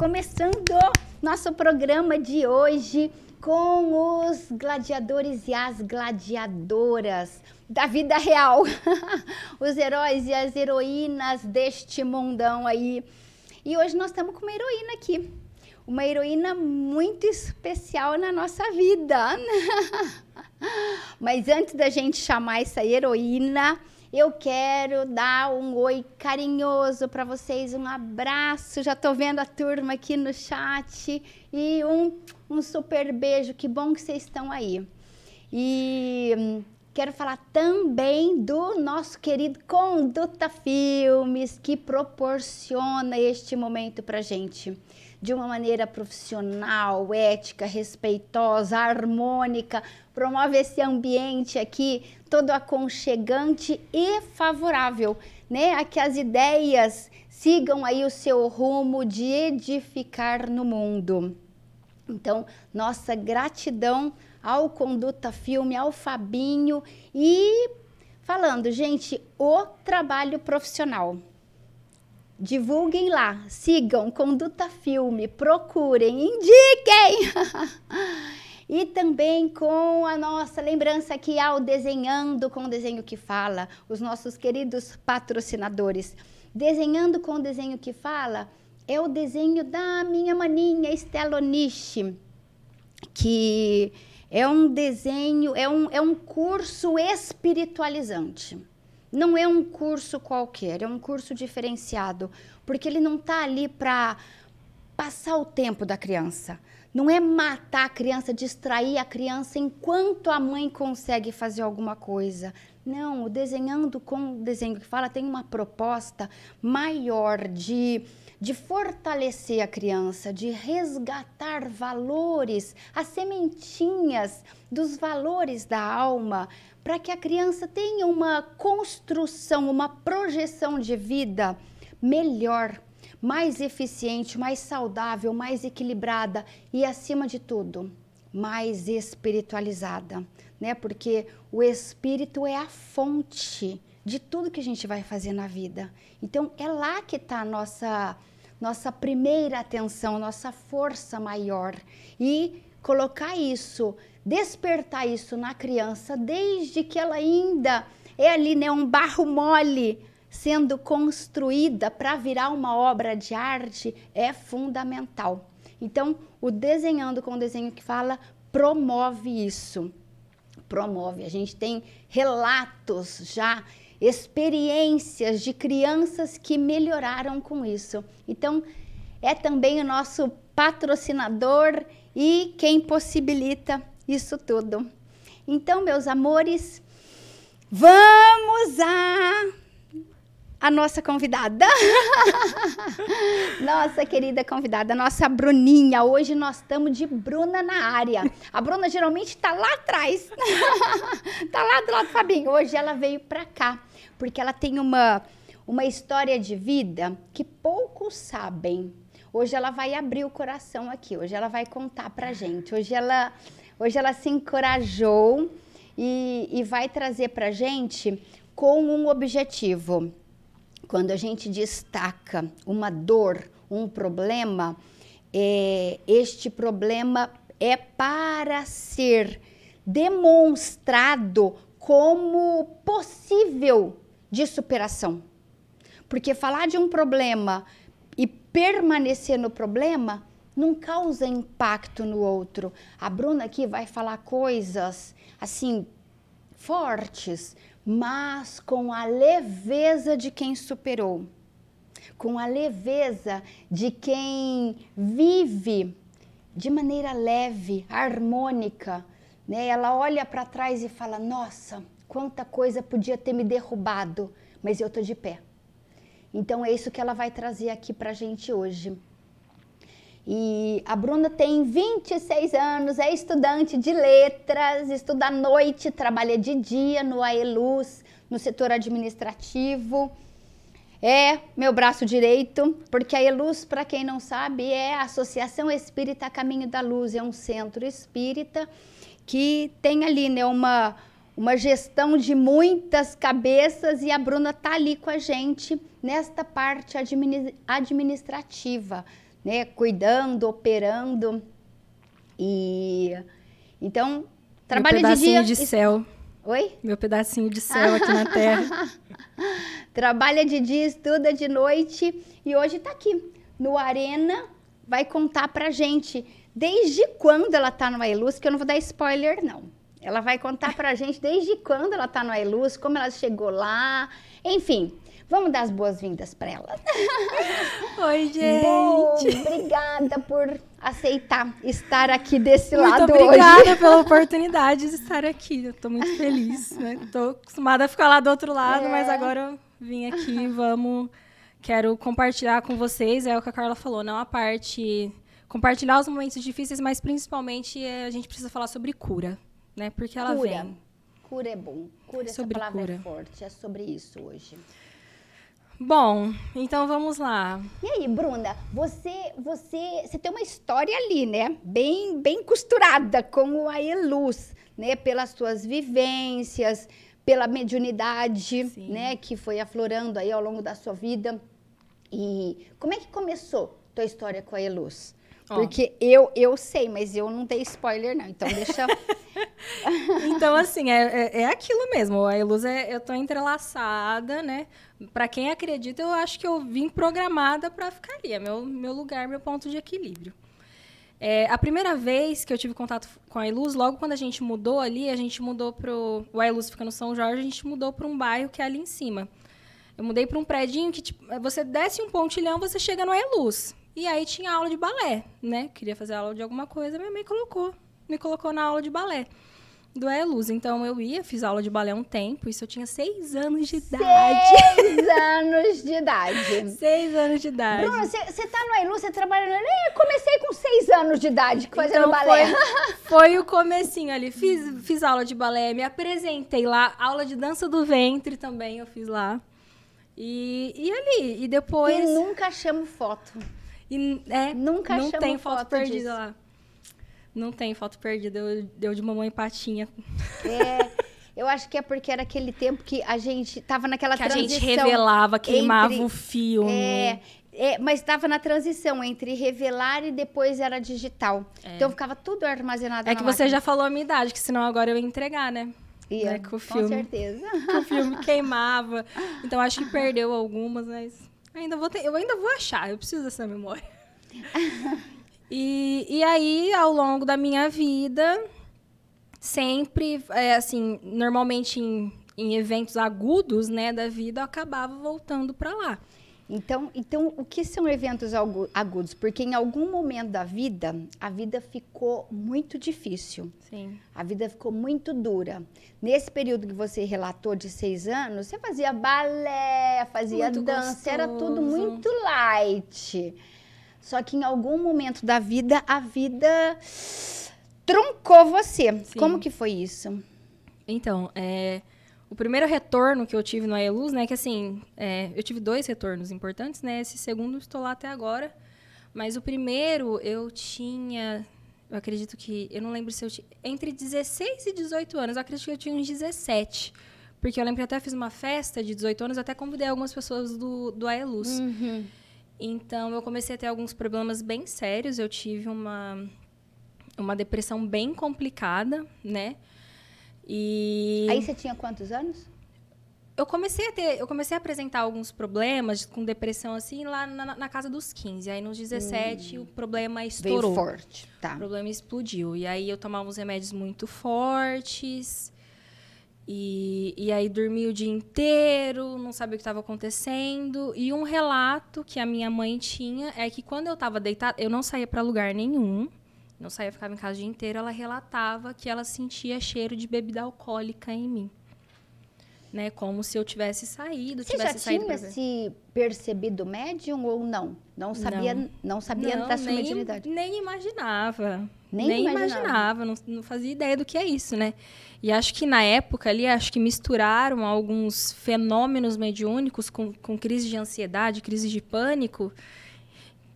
começando nosso programa de hoje com os gladiadores e as gladiadoras da vida real, os heróis e as heroínas deste mundão aí. E hoje nós estamos com uma heroína aqui, uma heroína muito especial na nossa vida. Mas antes da gente chamar essa heroína, eu quero dar um oi carinhoso para vocês, um abraço. Já estou vendo a turma aqui no chat e um, um super beijo. Que bom que vocês estão aí. E hum, quero falar também do nosso querido Conduta Filmes, que proporciona este momento para gente de uma maneira profissional, ética, respeitosa, harmônica, promove esse ambiente aqui todo aconchegante e favorável, né, a que as ideias sigam aí o seu rumo de edificar no mundo. Então, nossa gratidão ao Conduta Filme, ao Fabinho e falando, gente, o trabalho profissional divulguem lá, sigam Conduta Filme, procurem, indiquem! e também com a nossa lembrança aqui ao Desenhando com o Desenho que Fala, os nossos queridos patrocinadores. Desenhando com o Desenho que Fala é o desenho da minha maninha Estela Onishi, que é um desenho, é um, é um curso espiritualizante. Não é um curso qualquer, é um curso diferenciado, porque ele não está ali para passar o tempo da criança. Não é matar a criança, distrair a criança enquanto a mãe consegue fazer alguma coisa. Não, o desenhando com o desenho que fala tem uma proposta maior de, de fortalecer a criança, de resgatar valores, as sementinhas dos valores da alma, para que a criança tenha uma construção, uma projeção de vida melhor, mais eficiente, mais saudável, mais equilibrada e, acima de tudo, mais espiritualizada, né? Porque o espírito é a fonte de tudo que a gente vai fazer na vida. Então, é lá que está a nossa, nossa primeira atenção, nossa força maior. E colocar isso despertar isso na criança desde que ela ainda é ali, né, um barro mole sendo construída para virar uma obra de arte é fundamental. Então, o desenhando com o desenho que fala promove isso. Promove. A gente tem relatos já, experiências de crianças que melhoraram com isso. Então, é também o nosso patrocinador e quem possibilita isso tudo. Então, meus amores, vamos a a nossa convidada. nossa querida convidada, nossa Bruninha. Hoje nós estamos de Bruna na área. A Bruna geralmente está lá atrás. Está lá do lado do Fabinho. Hoje ela veio para cá, porque ela tem uma, uma história de vida que poucos sabem. Hoje ela vai abrir o coração aqui. Hoje ela vai contar pra gente. Hoje ela Hoje ela se encorajou e, e vai trazer para gente com um objetivo. Quando a gente destaca uma dor, um problema, é, este problema é para ser demonstrado como possível de superação. Porque falar de um problema e permanecer no problema não causa impacto no outro. A Bruna aqui vai falar coisas assim fortes, mas com a leveza de quem superou, com a leveza de quem vive de maneira leve, harmônica. Né? Ela olha para trás e fala: Nossa, quanta coisa podia ter me derrubado, mas eu estou de pé. Então é isso que ela vai trazer aqui para a gente hoje. E a Bruna tem 26 anos, é estudante de letras, estuda à noite, trabalha de dia no AELUS, no setor administrativo. É meu braço direito, porque a ELUS, para quem não sabe, é a Associação Espírita Caminho da Luz, é um centro espírita que tem ali né, uma, uma gestão de muitas cabeças e a Bruna está ali com a gente nesta parte administrativa né, cuidando, operando. E então, trabalha Meu de dia. de céu. Oi? Meu pedacinho de céu aqui na terra. Trabalha de dia, estuda de noite e hoje tá aqui no Arena, vai contar pra gente desde quando ela tá no Ailuz, que eu não vou dar spoiler não. Ela vai contar pra gente desde quando ela tá no Ailuz, como ela chegou lá, enfim. Vamos dar as boas-vindas para ela. Oi, gente. Bom, obrigada por aceitar estar aqui desse muito lado obrigada hoje. pela oportunidade de estar aqui. Eu tô muito feliz, né? Tô acostumada a ficar lá do outro lado, É. mas agora eu vim aqui, vamos quero compartilhar com vocês, é o que a Carla falou, não a parte compartilhar os momentos difíceis, mas principalmente é, a gente precisa falar sobre cura, né? Porque ela Cura. vem. Cura é bom. Cura, essa Sobre palavra cura. é forte. É sobre isso hoje. Bom, então vamos lá. E aí, Bruna, você, você, você tem uma história ali, né? Bem, bem costurada com o Aeluz, né? Pelas suas vivências, pela mediunidade, Sim. né? Que foi aflorando aí ao longo da sua vida. E como é que começou tua história com a Aeluz? Porque eu, eu sei, mas eu não dei spoiler, não. Então deixa. Então, assim, é, é, é aquilo mesmo. A Eluz, é, eu tô entrelaçada, né? Pra quem acredita, eu acho que eu vim programada pra ficar ali. É meu, meu lugar, meu ponto de equilíbrio. É, a primeira vez que eu tive contato com a Iluz, logo quando a gente mudou ali, a gente mudou pro... O Iluz fica no São Jorge, a gente mudou para um bairro que é ali em cima. Eu mudei para um predinho que, tipo, você desce um pontilhão, você chega no Iluz. E aí tinha aula de balé, né? Queria fazer aula de alguma coisa, minha mãe colocou. Me colocou na aula de balé do Eluz. Então eu ia, fiz aula de balé um tempo, isso eu tinha seis anos de idade. Seis anos de idade. Seis anos de idade. Bruna, você tá no Ailu, você trabalha no Ailu? Eu comecei com seis anos de idade fazendo Então, balé. Foi, foi o comecinho ali. Fiz, fiz aula de balé, me apresentei lá. Aula de dança do ventre também eu fiz lá. E, e ali, e depois... E nunca achamos foto. E, é, nunca não tem foto, foto perdida disso. lá. Não tem foto perdida. Eu, deu de mamãe patinha. É, eu acho que é porque era aquele tempo que a gente tava naquela Que a transição. gente revelava, queimava entre- o filme. É, é, mas estava na transição entre revelar e depois era digital. Então ficava tudo armazenado É que você máquina. já falou a minha idade, que senão agora eu ia entregar, né? Ia, né, com com o filme. certeza. Que o filme queimava. Então acho que perdeu algumas, mas ainda vou ter, eu ainda vou achar, eu preciso dessa memória. E, e aí, ao longo da minha vida, sempre, é, assim, normalmente em, em eventos agudos, né, da vida, eu acabava voltando para lá. Então, então, o que são eventos agudos? Porque em algum momento da vida, a vida ficou muito difícil. Sim. A vida ficou muito dura. Nesse período que você relatou de seis anos, você fazia balé, fazia Muito dança, era tudo gostoso. muito light. Só que em algum momento da vida, a vida truncou você. Sim. Como que foi isso? Então, é, o primeiro retorno que eu tive no Aeluz, né, que assim, é, eu tive dois retornos importantes, né, esse segundo estou lá até agora, mas o primeiro eu tinha, eu acredito que, eu não lembro se eu tinha, entre 16 e 18 anos, eu acredito que eu tinha uns 17, porque eu lembro que eu até fiz uma festa de 18 anos, até convidei algumas pessoas do, do Aeluz. Então, eu comecei a ter alguns problemas bem sérios. Eu tive uma, uma depressão bem complicada, né? E Aí você tinha quantos anos? eu comecei a ter, eu comecei a apresentar alguns problemas com depressão assim lá na, na casa dos 15. Aí nos 17 o problema estourou. Veio forte, tá. O problema explodiu. E aí eu tomava uns remédios muito fortes. E, e aí dormi o dia inteiro, não sabia o que estava acontecendo. E um relato que a minha mãe tinha é que quando eu estava deitada, eu não saía para lugar nenhum. Não saía, ficava em casa o dia inteiro. Ela relatava que ela sentia cheiro de bebida alcoólica em mim. Né? Como se eu tivesse saído, Você já tivesse saído tinha se percebido médium ou não? Não sabia, não, sabia Não, da sua nem, mediunidade? Nem imaginava. Nem Nem, imaginava. imaginava, não, não fazia ideia do que é isso, né? E acho que na época ali, acho que misturaram alguns fenômenos mediúnicos com, com crise de ansiedade, crise de pânico.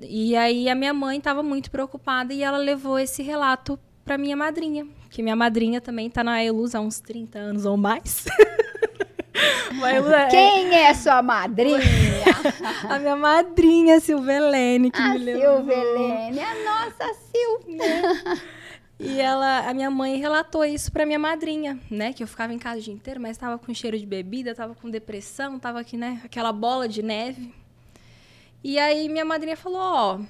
E aí a minha mãe estava muito preocupada e ela levou esse relato para minha madrinha, que minha madrinha também está na Eluz há uns 30 anos ou mais. É, Quem é sua madrinha? a minha madrinha, Silvelene, que a me levou. Silvelene, a nossa Sil. E ela, a minha mãe relatou isso pra minha madrinha, né? Que eu ficava em casa o dia inteiro, mas tava com cheiro de bebida, tava com depressão, tava aqui, né? Aquela bola de neve. E aí minha madrinha falou, ó,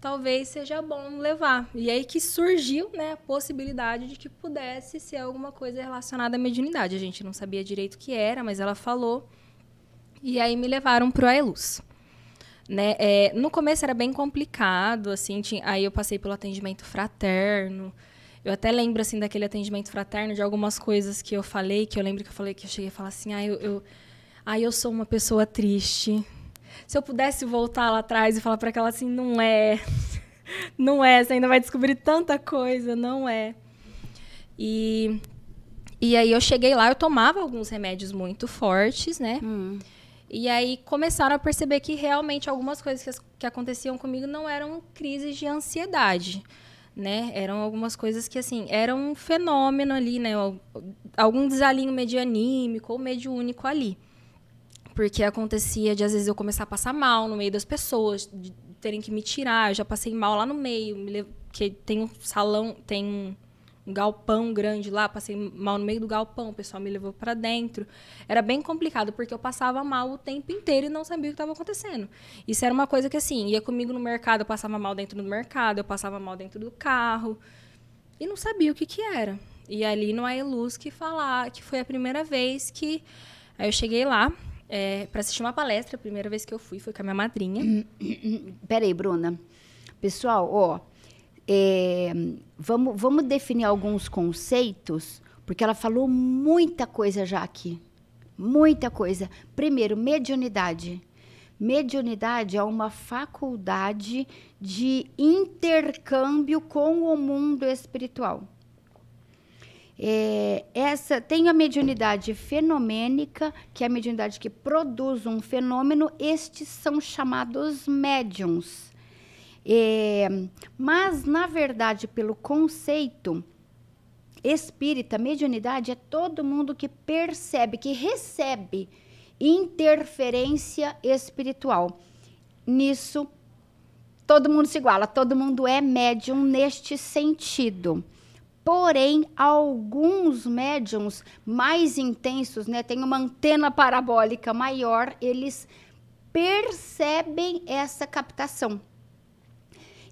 talvez seja bom levar. E aí que surgiu, né, a possibilidade de que pudesse ser alguma coisa relacionada à mediunidade. A gente não sabia direito o que era, mas ela falou. E aí me levaram pro Aeluz. Né? É, no começo era bem complicado, assim, tinha, aí eu passei pelo atendimento fraterno. Eu até lembro, assim, daquele atendimento fraterno, de algumas coisas que eu falei, que eu lembro que eu falei que eu cheguei a falar assim, ah, eu, eu, ah, eu sou uma pessoa triste. Se eu pudesse voltar lá atrás e falar para aquela assim, não é, não é, você ainda vai descobrir tanta coisa, não é. E, e aí eu cheguei lá, eu tomava alguns remédios muito fortes, né? Hum. E aí começaram a perceber que realmente algumas coisas que, que aconteciam comigo não eram crises de ansiedade, né? Eram algumas coisas que, assim, eram um fenômeno ali, né? Algum desalinho medianímico ou mediúnico ali. Porque acontecia de, às vezes, eu começar a passar mal no meio das pessoas, de terem que me tirar. Eu já passei mal lá no meio, que tem um salão, tem um galpão grande lá, passei mal no meio do galpão, o pessoal me levou para dentro. Era bem complicado, porque eu passava mal o tempo inteiro e não sabia o que estava acontecendo. Isso era uma coisa que, assim, ia comigo no mercado, eu passava mal dentro do mercado, eu passava mal dentro do carro, e não sabia o que que era. E ali no Aeluz que falar, que foi a primeira vez que... Aí eu cheguei lá, é, para assistir uma palestra, a primeira vez que eu fui foi com a minha madrinha. Peraí, Bruna. Pessoal, ó é, vamos, vamos definir alguns conceitos, porque ela falou muita coisa já aqui. Muita coisa. Primeiro, mediunidade. Mediunidade é uma faculdade de intercâmbio com o mundo espiritual. É, essa tem a mediunidade fenomênica, que é a mediunidade que produz um fenômeno. Estes são chamados médiums. É, mas, na verdade, pelo conceito espírita, mediunidade é todo mundo que percebe, que recebe interferência espiritual. Nisso, todo mundo se iguala, todo mundo é médium neste sentido. Porém, alguns médiums mais intensos, né, tem uma antena parabólica maior, eles percebem essa captação.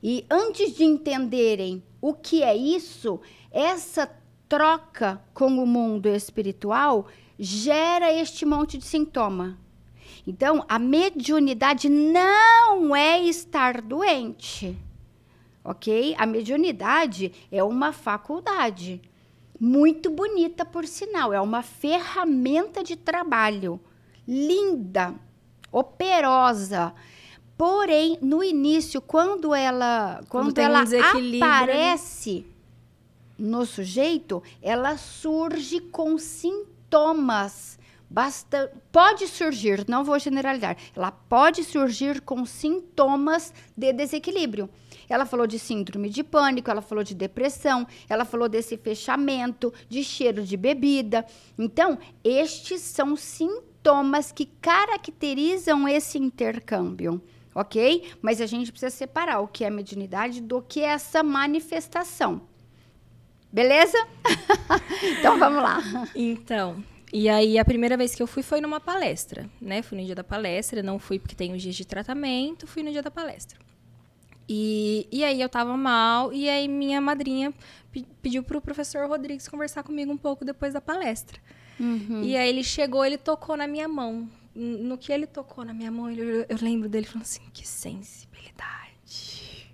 E antes de entenderem o que é isso, essa troca com o mundo espiritual gera este monte de sintoma. Então, a mediunidade não é estar doente, ok? A mediunidade é uma faculdade muito bonita, por sinal, é uma ferramenta de trabalho linda, operosa Porém, no início, quando ela, quando, quando ela um aparece né? no sujeito, ela surge com sintomas. Basta, pode surgir, não vou generalizar, ela pode surgir com sintomas de desequilíbrio. Ela falou de síndrome de pânico, ela falou de depressão, ela falou desse fechamento, de cheiro de bebida. Então, estes são sintomas que caracterizam esse intercâmbio ok? Mas a gente precisa separar o que é mediunidade do que é essa manifestação. Beleza? então vamos lá. Então, e aí a primeira vez que eu fui foi numa palestra, né? Fui no dia da palestra, não fui porque tem os dias de tratamento, fui no dia da palestra. E, e aí eu tava mal, e aí minha madrinha pediu pro professor Rodrigues conversar comigo um pouco depois da palestra. Uhum. E aí ele chegou, ele tocou na minha mão no que ele tocou na minha mão, eu, eu lembro dele falando assim, que sensibilidade.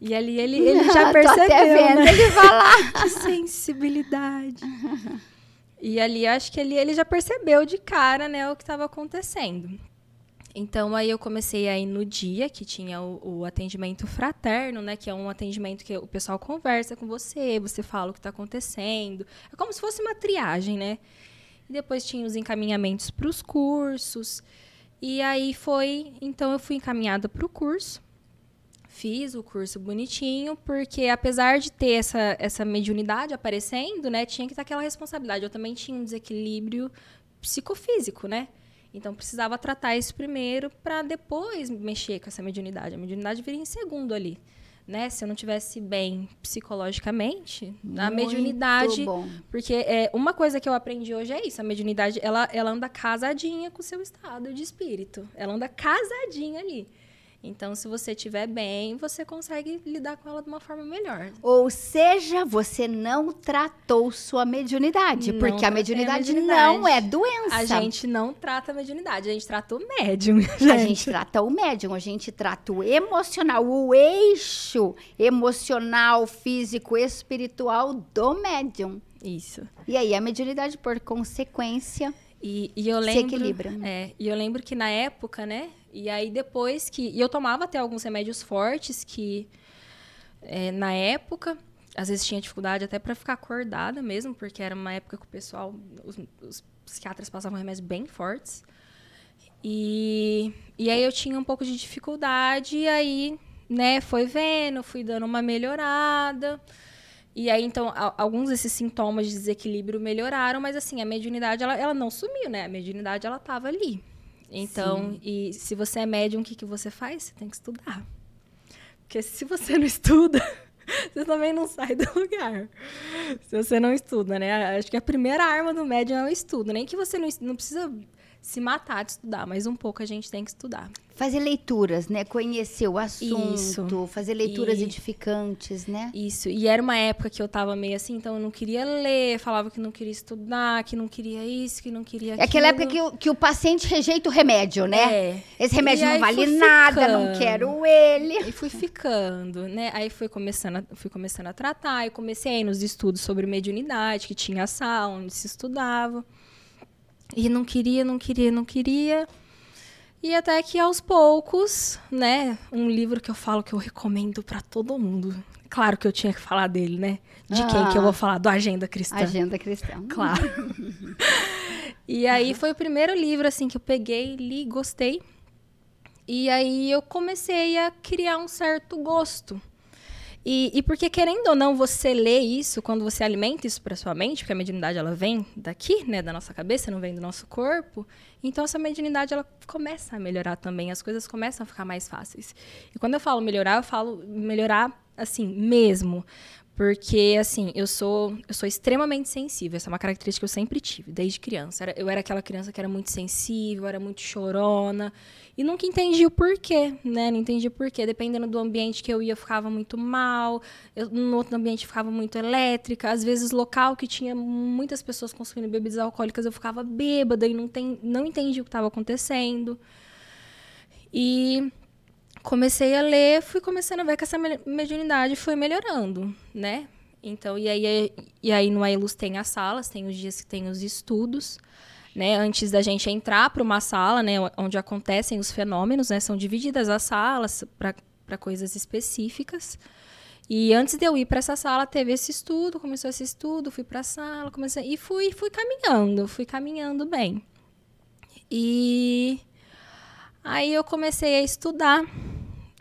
E ali ele, ele já percebeu, Tô até vendo né? ele falar. que sensibilidade. e ali, acho que ele, ele já percebeu de cara, né, o que estava acontecendo. Então, aí eu comecei aí no dia que tinha o, o, atendimento fraterno, né? Que é um atendimento que o pessoal conversa com você, você fala o que está acontecendo. É como se fosse uma triagem, né? E depois tinha os encaminhamentos para os cursos. E aí foi, então eu fui encaminhada para o curso. Fiz o curso bonitinho, porque apesar de ter essa, essa mediunidade aparecendo, né, tinha que ter aquela responsabilidade. Eu também tinha um desequilíbrio psicofísico, né? Então precisava tratar isso primeiro para depois mexer com essa mediunidade. A mediunidade viria em segundo ali. Né? Se eu não tivesse bem psicologicamente, Muito a mediunidade, bom. porque é uma coisa que eu aprendi hoje é isso, a mediunidade, ela ela anda casadinha com o seu estado de espírito. Ela anda casadinha ali. Então, se você estiver bem, você consegue lidar com ela de uma forma melhor. Ou seja, você não tratou sua mediunidade, não porque a mediunidade, a mediunidade, não é doença. A gente não trata a mediunidade, a gente trata o médium. Gente. A gente trata o médium, a gente trata o emocional, o eixo emocional, físico, espiritual do médium. Isso. E aí a mediunidade, por consequência, e, e eu lembro, se equilibra. É, e eu lembro que na época, né? E aí depois que. E eu tomava até alguns remédios fortes que é, na época. Às vezes tinha dificuldade até para ficar acordada mesmo, porque era uma época que o pessoal, os, os psiquiatras passavam remédios bem fortes. E, e aí eu tinha um pouco de dificuldade, e aí, né, foi vendo, fui dando uma melhorada. E aí, então, alguns desses sintomas de desequilíbrio melhoraram, mas assim, a mediunidade, ela, ela não sumiu, né? A mediunidade, ela estava ali. Então, Sim. e se você é médium, o que, que você faz? Você tem que estudar. Porque se você não estuda, você também não sai do lugar. Se você não estuda, né? Acho que a primeira arma do médium é o estudo. Nem que você não, não precisa se matar de estudar, mas um pouco a gente tem que estudar. Fazer leituras, né? Conhecer o assunto, Isso. fazer leituras e... edificantes, né? Isso. E era uma época que eu tava meio assim, então eu não queria ler, falava que não queria estudar, que não queria isso, que não queria aquilo. É aquela época que o, que o paciente rejeita o remédio, né? É. Esse remédio não vale nada, ficando. não quero ele. E fui ficando, né? Aí fui começando, a, fui começando a tratar, e comecei nos estudos sobre mediunidade, que tinha sala onde se estudava. E não queria, não queria, não queria. E até que aos poucos, né, um livro que eu falo que eu recomendo para todo mundo. Claro que eu tinha que falar dele, né? De ah, quem que eu vou falar? Do Agenda Cristã. Agenda Cristã. Claro. e aí foi o primeiro livro assim que eu peguei, li, gostei. E aí eu comecei a criar um certo gosto e, e porque, querendo ou não, você lê isso, quando você alimenta isso para sua mente, porque a mediunidade ela vem daqui, né, da nossa cabeça, não vem do nosso corpo, então essa mediunidade ela começa a melhorar também, as coisas começam a ficar mais fáceis. E quando eu falo melhorar, eu falo melhorar assim, mesmo. Porque, assim, eu sou, eu sou extremamente sensível. Essa é uma característica que eu sempre tive, desde criança. Eu era aquela criança que era muito sensível, era muito chorona. E nunca entendi o porquê, né? Não entendi o porquê. Dependendo do ambiente que eu ia, eu ficava muito mal. Eu, no outro ambiente, ficava muito elétrica. Às vezes, local que tinha muitas pessoas consumindo bebidas alcoólicas, eu ficava bêbada e não, tem, não entendi o que estava acontecendo. E comecei a ler, fui começando a ver que essa mediunidade foi melhorando, né? Então, e aí, e aí no Ailus tem as salas, tem os dias que tem os estudos, né? Antes da gente entrar para uma sala, né, onde acontecem os fenômenos, né? São divididas as salas para coisas específicas. E antes de eu ir para essa sala, teve esse estudo, começou esse estudo, fui para a sala, comecei e fui, fui caminhando, fui caminhando bem. E aí eu comecei a estudar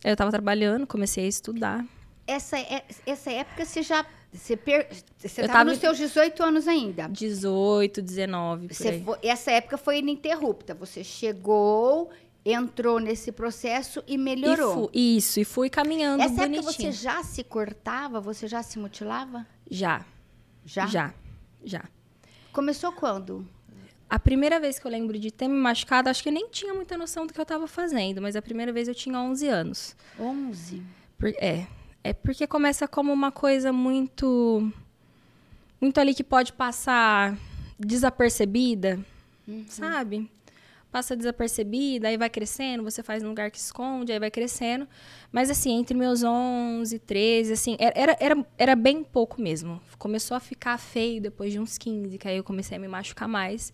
eu estava trabalhando, comecei a estudar. Essa, é, essa época você já. Você, per, você estava nos seus 18 anos ainda? 18, 19. Você foi, essa época foi ininterrupta. Você chegou, entrou nesse processo e melhorou. E isso, e fui caminhando essa bonitinho. época você já se cortava? Você já se mutilava? Já. Já? Já, já. Começou quando? A primeira vez que eu lembro de ter me machucado, acho que eu nem tinha muita noção do que eu estava fazendo, mas a primeira vez eu tinha 11 anos. 11? Por, é. É porque começa como uma coisa muito. Muito ali que pode passar desapercebida, uhum. sabe? Passa desapercebida, aí vai crescendo, você faz num lugar que esconde, aí vai crescendo. Mas assim, entre meus 11, 13, assim, era, era, era bem pouco mesmo. Começou a ficar feio depois de uns 15, que aí eu comecei a me machucar mais.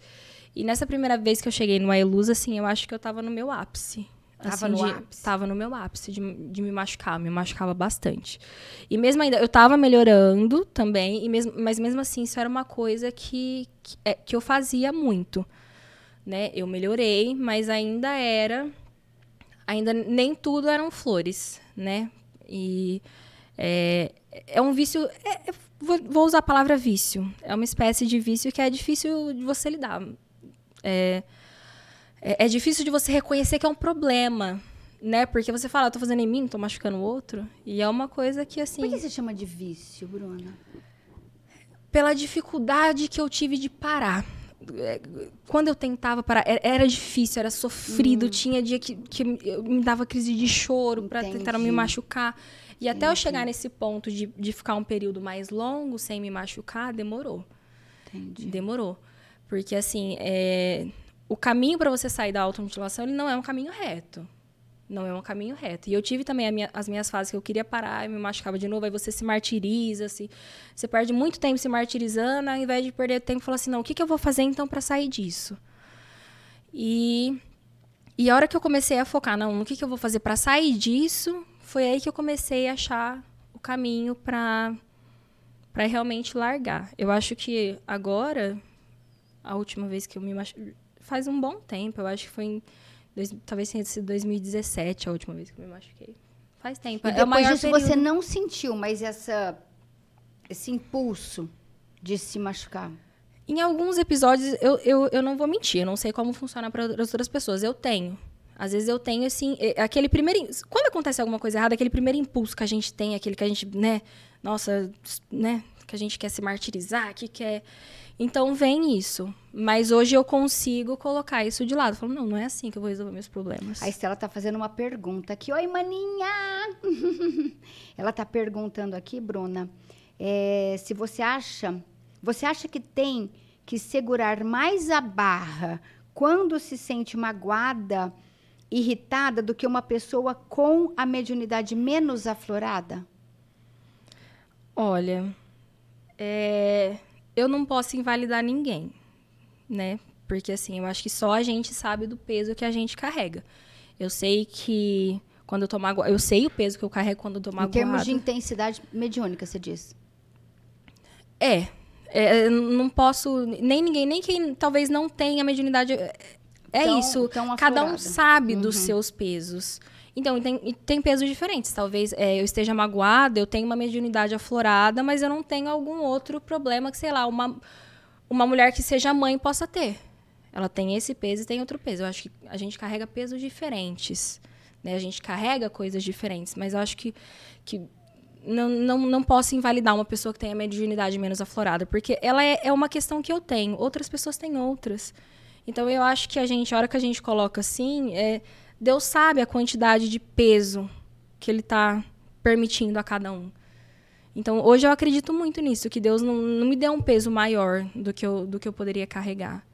E nessa primeira vez que eu cheguei no Ailuz, assim, eu acho que eu tava no meu ápice. Tava assim, no de, ápice. Tava no meu ápice de, de me machucar, me machucava bastante. E mesmo ainda, eu tava melhorando também, e mesmo, mas mesmo assim, isso era uma coisa que, que, é, que eu fazia muito. Né? Eu melhorei, mas ainda era ainda nem tudo eram flores, né? E é, é um vício. É, é vou, usar a palavra vício. É uma espécie de vício que é difícil de você lidar. É, é, é difícil de você reconhecer que é um problema, né? Porque você fala, eu tô fazendo em mim, não tô machucando o outro. E é uma coisa que, assim... Por que você chama de vício, Bruna? Pela dificuldade que eu tive de parar. É, quando eu tentava parar, era difícil, era sofrido. Hum. Tinha dia que, que me dava crise de choro para tentar me machucar. E até Entendi. eu chegar nesse ponto de, de ficar um período mais longo sem me machucar, demorou. Entendi. Demorou. Porque, assim, é, o caminho para você sair da automutilação, ele não é um caminho reto. Não é um caminho reto. E eu tive também minha, as minhas fases que eu queria parar e me machucava de novo. Aí você se martiriza, se, você perde muito tempo se martirizando, ao invés de perder tempo, fala assim: não, o que, que eu vou fazer então para sair disso? E, e a hora que eu comecei a focar, não, no que, que eu vou fazer para sair disso, foi aí que eu comecei a achar o caminho para para realmente largar. Eu acho que agora, a última vez que eu me machuquei, faz um bom tempo, eu acho que foi em Dois, talvez tenha sido 2017 a última vez que eu me machuquei. Faz tempo. E é depois disso período... você não sentiu mais essa, esse impulso de se machucar? Em alguns episódios, eu, eu, eu não vou mentir, eu não sei como funciona para outras pessoas. Eu tenho. Às vezes eu tenho, assim, aquele primeiro. Quando acontece alguma coisa errada, aquele primeiro impulso que a gente tem, aquele que a gente, né, nossa, né, que a gente quer se martirizar, que quer. Então vem isso. Mas hoje eu consigo colocar isso de lado. Falo, não, não é assim que eu vou resolver meus problemas. A Estela tá fazendo uma pergunta aqui. Oi, maninha! Ela tá perguntando aqui, Bruna, é, se você acha. Você acha que tem que segurar mais a barra quando se sente magoada, irritada, do que uma pessoa com a mediunidade menos aflorada? Olha, é, eu não posso invalidar ninguém, né? Porque assim, eu acho que só a gente sabe do peso que a gente carrega. Eu sei que quando eu tô magoada, eu sei o peso que eu carrego quando eu tô magoada. Em termos de intensidade mediúnica, você diz? É, é, não posso nem ninguém, nem quem talvez não tenha mediunidade é, é tão, isso. Tão Cada um sabe uhum. dos seus pesos. Então, tem, tem pesos diferentes. Talvez é, eu esteja magoada, eu tenho uma mediunidade aflorada, mas eu não tenho algum outro problema que, sei lá, uma, uma mulher que seja mãe possa ter. Ela tem esse peso e tem outro peso. Eu acho que a gente carrega pesos diferentes. Né? A gente carrega coisas diferentes. Mas eu acho que, que não, não, não posso invalidar uma pessoa que tem a mediunidade menos aflorada. Porque ela é, é uma questão que eu tenho. Outras pessoas têm outras. Então, eu acho que a gente, a hora que a gente coloca assim... É, Deus sabe a quantidade de peso que Ele está permitindo a cada um. Então, hoje eu acredito muito nisso, que Deus não, não me deu um peso maior do que eu, do que eu poderia carregar.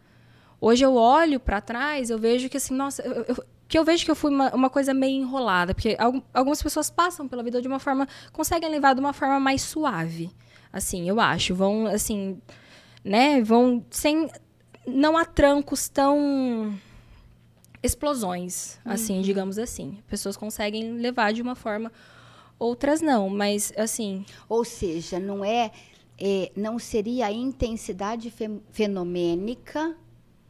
Hoje eu olho para trás, eu vejo que assim, nossa, eu, eu, que eu vejo que eu fui uma, uma coisa meio enrolada, porque algumas pessoas passam pela vida de uma forma, conseguem levar de uma forma mais suave, assim, eu acho, vão assim, né, vão sem, não há trancos tão explosões, assim, uhum. digamos assim. Pessoas conseguem levar de uma forma, outras não, mas assim. Ou seja, não é, é não seria a intensidade fe fenomênica,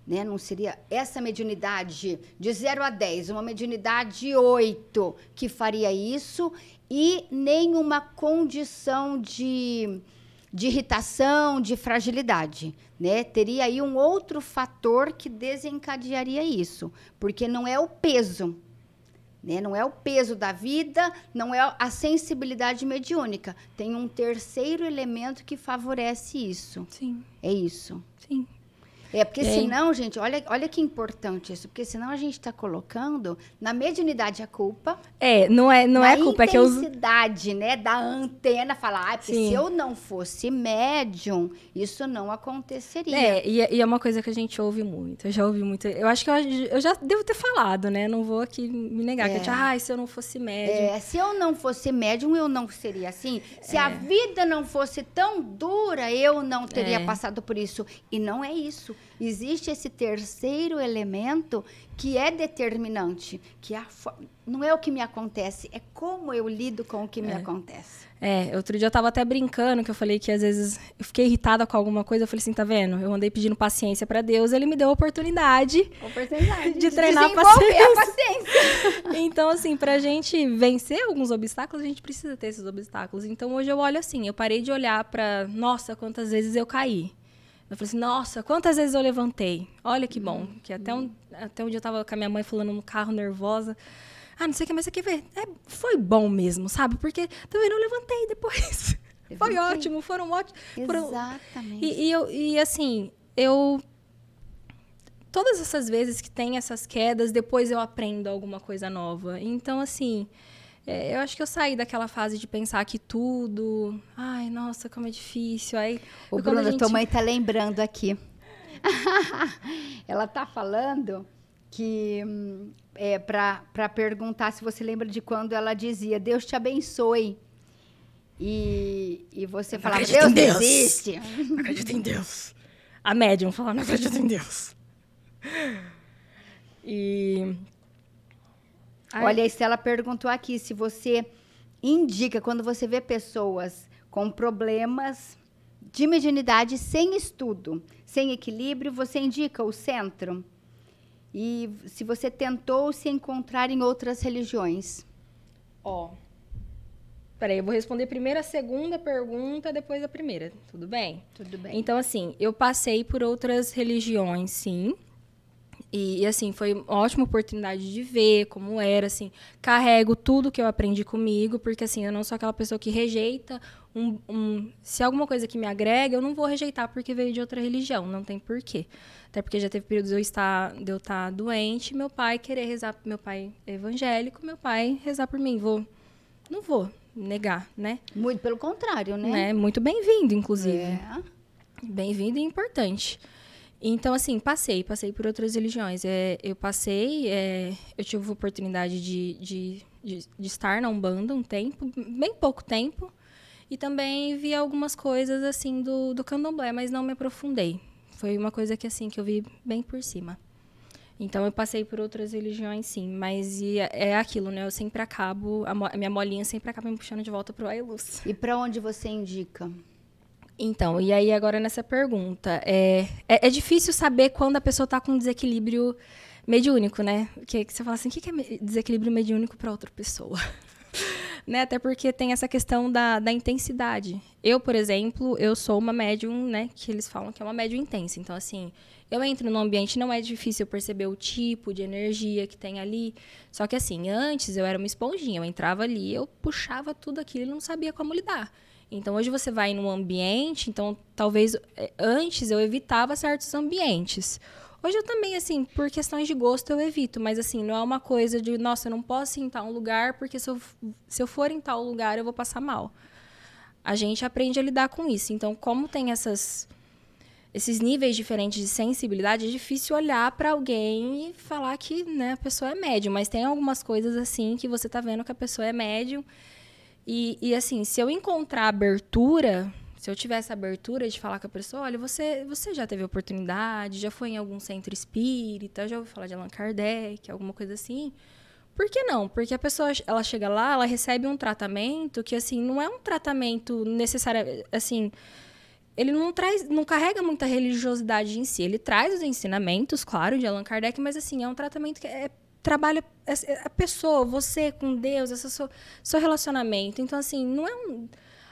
né? Não seria essa mediunidade de 0 a 10, uma mediunidade 8 que faria isso e nenhuma condição de de irritação, de fragilidade, né? Teria aí um outro fator que desencadearia isso, porque não é o peso, né? Não é o peso da vida, não é a sensibilidade mediúnica. Tem um terceiro elemento que favorece isso. Sim. É isso. Sim. É, porque senão, gente, olha, olha que importante isso, porque senão a gente está colocando na mediunidade a culpa. É, não é, não é culpa, é que eu. intensidade, né, da antena, falar, ah, porque se eu não fosse médium, isso não aconteceria. É, e, é, e, é uma coisa que a gente ouve muito, eu já ouvi muito, eu acho que eu, eu já devo ter falado, né, não vou aqui me negar, é. que a gente, ah, se eu não fosse médium. É, se eu não fosse médium, eu não seria assim. Se a é. vida não fosse tão dura, eu não teria é. passado por isso. E não é isso existe esse terceiro elemento que é determinante, que é não é o que me acontece, é como eu lido com o que é. me acontece. É, outro dia eu estava até brincando, que eu falei que às vezes eu fiquei irritada com alguma coisa, eu falei assim, tá vendo? Eu andei pedindo paciência para Deus, ele me deu a oportunidade, oportunidade de, de treinar a paciência. a paciência. então, assim, pra gente vencer alguns obstáculos, a gente precisa ter esses obstáculos. Então, hoje eu olho assim, eu parei de olhar para, nossa, quantas vezes eu caí Eu falei assim, nossa, quantas vezes eu levantei? Olha que bom. Que até um, até um dia eu tava com a minha mãe falando no carro, nervosa. Ah, não sei o que, mas aqui é, foi bom mesmo, sabe? Porque, vendo, eu levantei depois. Foi ótimo, foram ótimos. Exatamente. E, e, eu, e assim, eu todas essas vezes que tem essas quedas, depois eu aprendo alguma coisa nova. Então, assim, é, eu acho que eu saí daquela fase de pensar que tudo. Ai, nossa, como é difícil. Aí, o Bruno, gente... tua mãe tá lembrando aqui. Ela tá falando que é, para perguntar se você lembra de quando ela dizia Deus te abençoe. E, e você falava, Deus, Deus existe. Não acredito em Deus. A médium falava, não acredito em Deus. E Olha, a Estela perguntou aqui se você indica quando você vê pessoas com problemas de mediunidade sem estudo, sem equilíbrio, você indica o centro? E se você tentou se encontrar em outras religiões? Ó. Oh. Peraí, eu vou responder primeiro a segunda pergunta, depois a primeira. Tudo bem? Tudo bem. Então, assim, eu passei por outras religiões, sim. E, assim, foi uma ótima oportunidade de ver como era, assim. Carrego tudo que eu aprendi comigo, porque, assim, eu não sou aquela pessoa que rejeita um, um, Se alguma coisa que me agrega, eu não vou rejeitar porque veio de outra religião, não tem porquê. Até porque já teve períodos de eu estar, de eu estar doente, meu pai querer rezar, meu pai é evangélico, meu pai rezar por mim. Vou, não vou negar, né? Muito pelo contrário, né? né? Muito bem-vindo, inclusive. É. Bem-vindo e importante. Então, assim, passei, passei por outras religiões. É, eu passei, é, eu tive a oportunidade de, de, de, de, estar na Umbanda um tempo, bem pouco tempo, e também vi algumas coisas, assim, do, do candomblé, mas não me aprofundei. Foi uma coisa que, assim, que eu vi bem por cima. Então, eu passei por outras religiões, sim, mas é, é aquilo, né? Eu sempre acabo, a, minha molinha sempre acaba me puxando de volta pro Ailus. E para onde você indica? Então, e aí agora nessa pergunta, é, é, é difícil saber quando a pessoa está com desequilíbrio mediúnico, né? Que, que você fala assim, o que, que é desequilíbrio mediúnico para outra pessoa? né? Até porque tem essa questão da, da intensidade. Eu, por exemplo, eu sou uma médium, né? Que eles falam que é uma médium intensa. Então, assim, eu entro no ambiente, não é difícil perceber o tipo de energia que tem ali. Só que, assim, antes eu era uma esponjinha. Eu entrava ali, eu puxava tudo aquilo e não sabia como lidar. Então, hoje você vai num ambiente, então talvez é, antes eu evitava certos ambientes. Hoje eu também, assim, por questões de gosto eu evito, mas assim, não é uma coisa de, nossa, eu não posso ir em tal lugar, porque se eu, se eu for em tal lugar eu vou passar mal. A gente aprende a lidar com isso. Então, como tem essas esses níveis diferentes de sensibilidade, é difícil olhar para alguém e falar que né, a pessoa é médium, mas tem algumas coisas assim que você tá vendo que a pessoa é médium e, e assim, se eu encontrar abertura, se eu tivesse abertura de falar com a pessoa, olha, você, você já teve oportunidade, já foi em algum centro espírita, já ouviu falar de Allan Kardec, alguma coisa assim. Por que não? Porque a pessoa, ela chega lá, ela recebe um tratamento que, assim, não é um tratamento necessário, assim, ele não traz, não carrega muita religiosidade em si. Ele traz os ensinamentos, claro, de Allan Kardec, mas, assim, é um tratamento que é trabalha a pessoa, você com Deus, esse seu, seu relacionamento. Então, assim, não é um.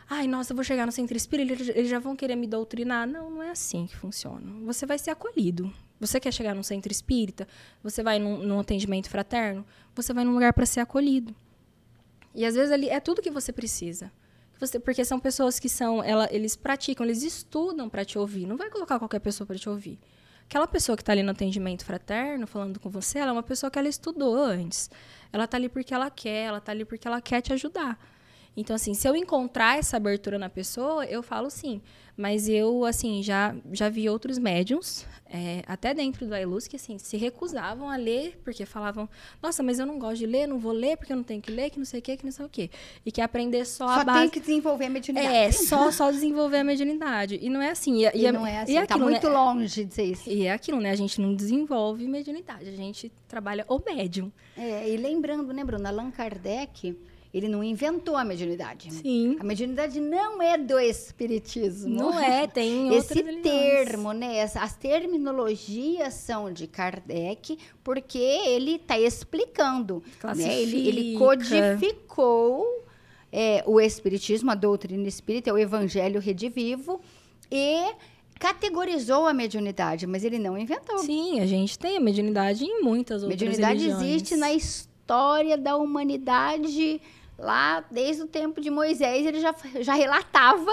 Ai, nossa, eu vou chegar no centro espírita, eles, já vão querer me doutrinar. Não, não é assim que funciona. Você vai ser acolhido. Você quer chegar no centro espírita, você vai num, num atendimento fraterno, você vai num lugar para ser acolhido. E às vezes ali é tudo que você precisa. Você, porque são pessoas que são, ela, eles praticam, eles estudam para te ouvir. Não vai colocar qualquer pessoa para te ouvir. Aquela pessoa que está ali no atendimento fraterno, falando com você, ela é uma pessoa que ela estudou antes. Ela está ali porque ela quer, ela está ali porque ela quer te ajudar. Então, assim, se eu encontrar essa abertura na pessoa, eu falo sim. Mas eu, assim, já, já vi outros médiums, é, até dentro do Ailus, que, assim, se recusavam a ler, porque falavam, nossa, mas eu não gosto de ler, não vou ler porque eu não tenho que ler, que não sei o quê, que não sei o quê. E que aprender só, só a base... tem que desenvolver a mediunidade. É, só, só desenvolver a mediunidade. E não é assim. E, e, e não é assim, e tá aquilo, muito né? longe de ser isso. E é aquilo, né? A gente não desenvolve mediunidade, a gente trabalha o médium. É, e lembrando, né, Bruna, Allan Kardec ele não inventou a mediunidade. Sim. A mediunidade não é do espiritismo. Não é, tem Esse termo, né? As terminologias são de Kardec, porque ele está explicando. Né? Ele, ele codificou é, o espiritismo, a doutrina espírita, o evangelho redivivo, e categorizou a mediunidade, mas ele não inventou. Sim, a gente tem a mediunidade em muitas outras mediunidade religiões. existe na história da humanidade lá desde o tempo de Moisés ele já, já relatava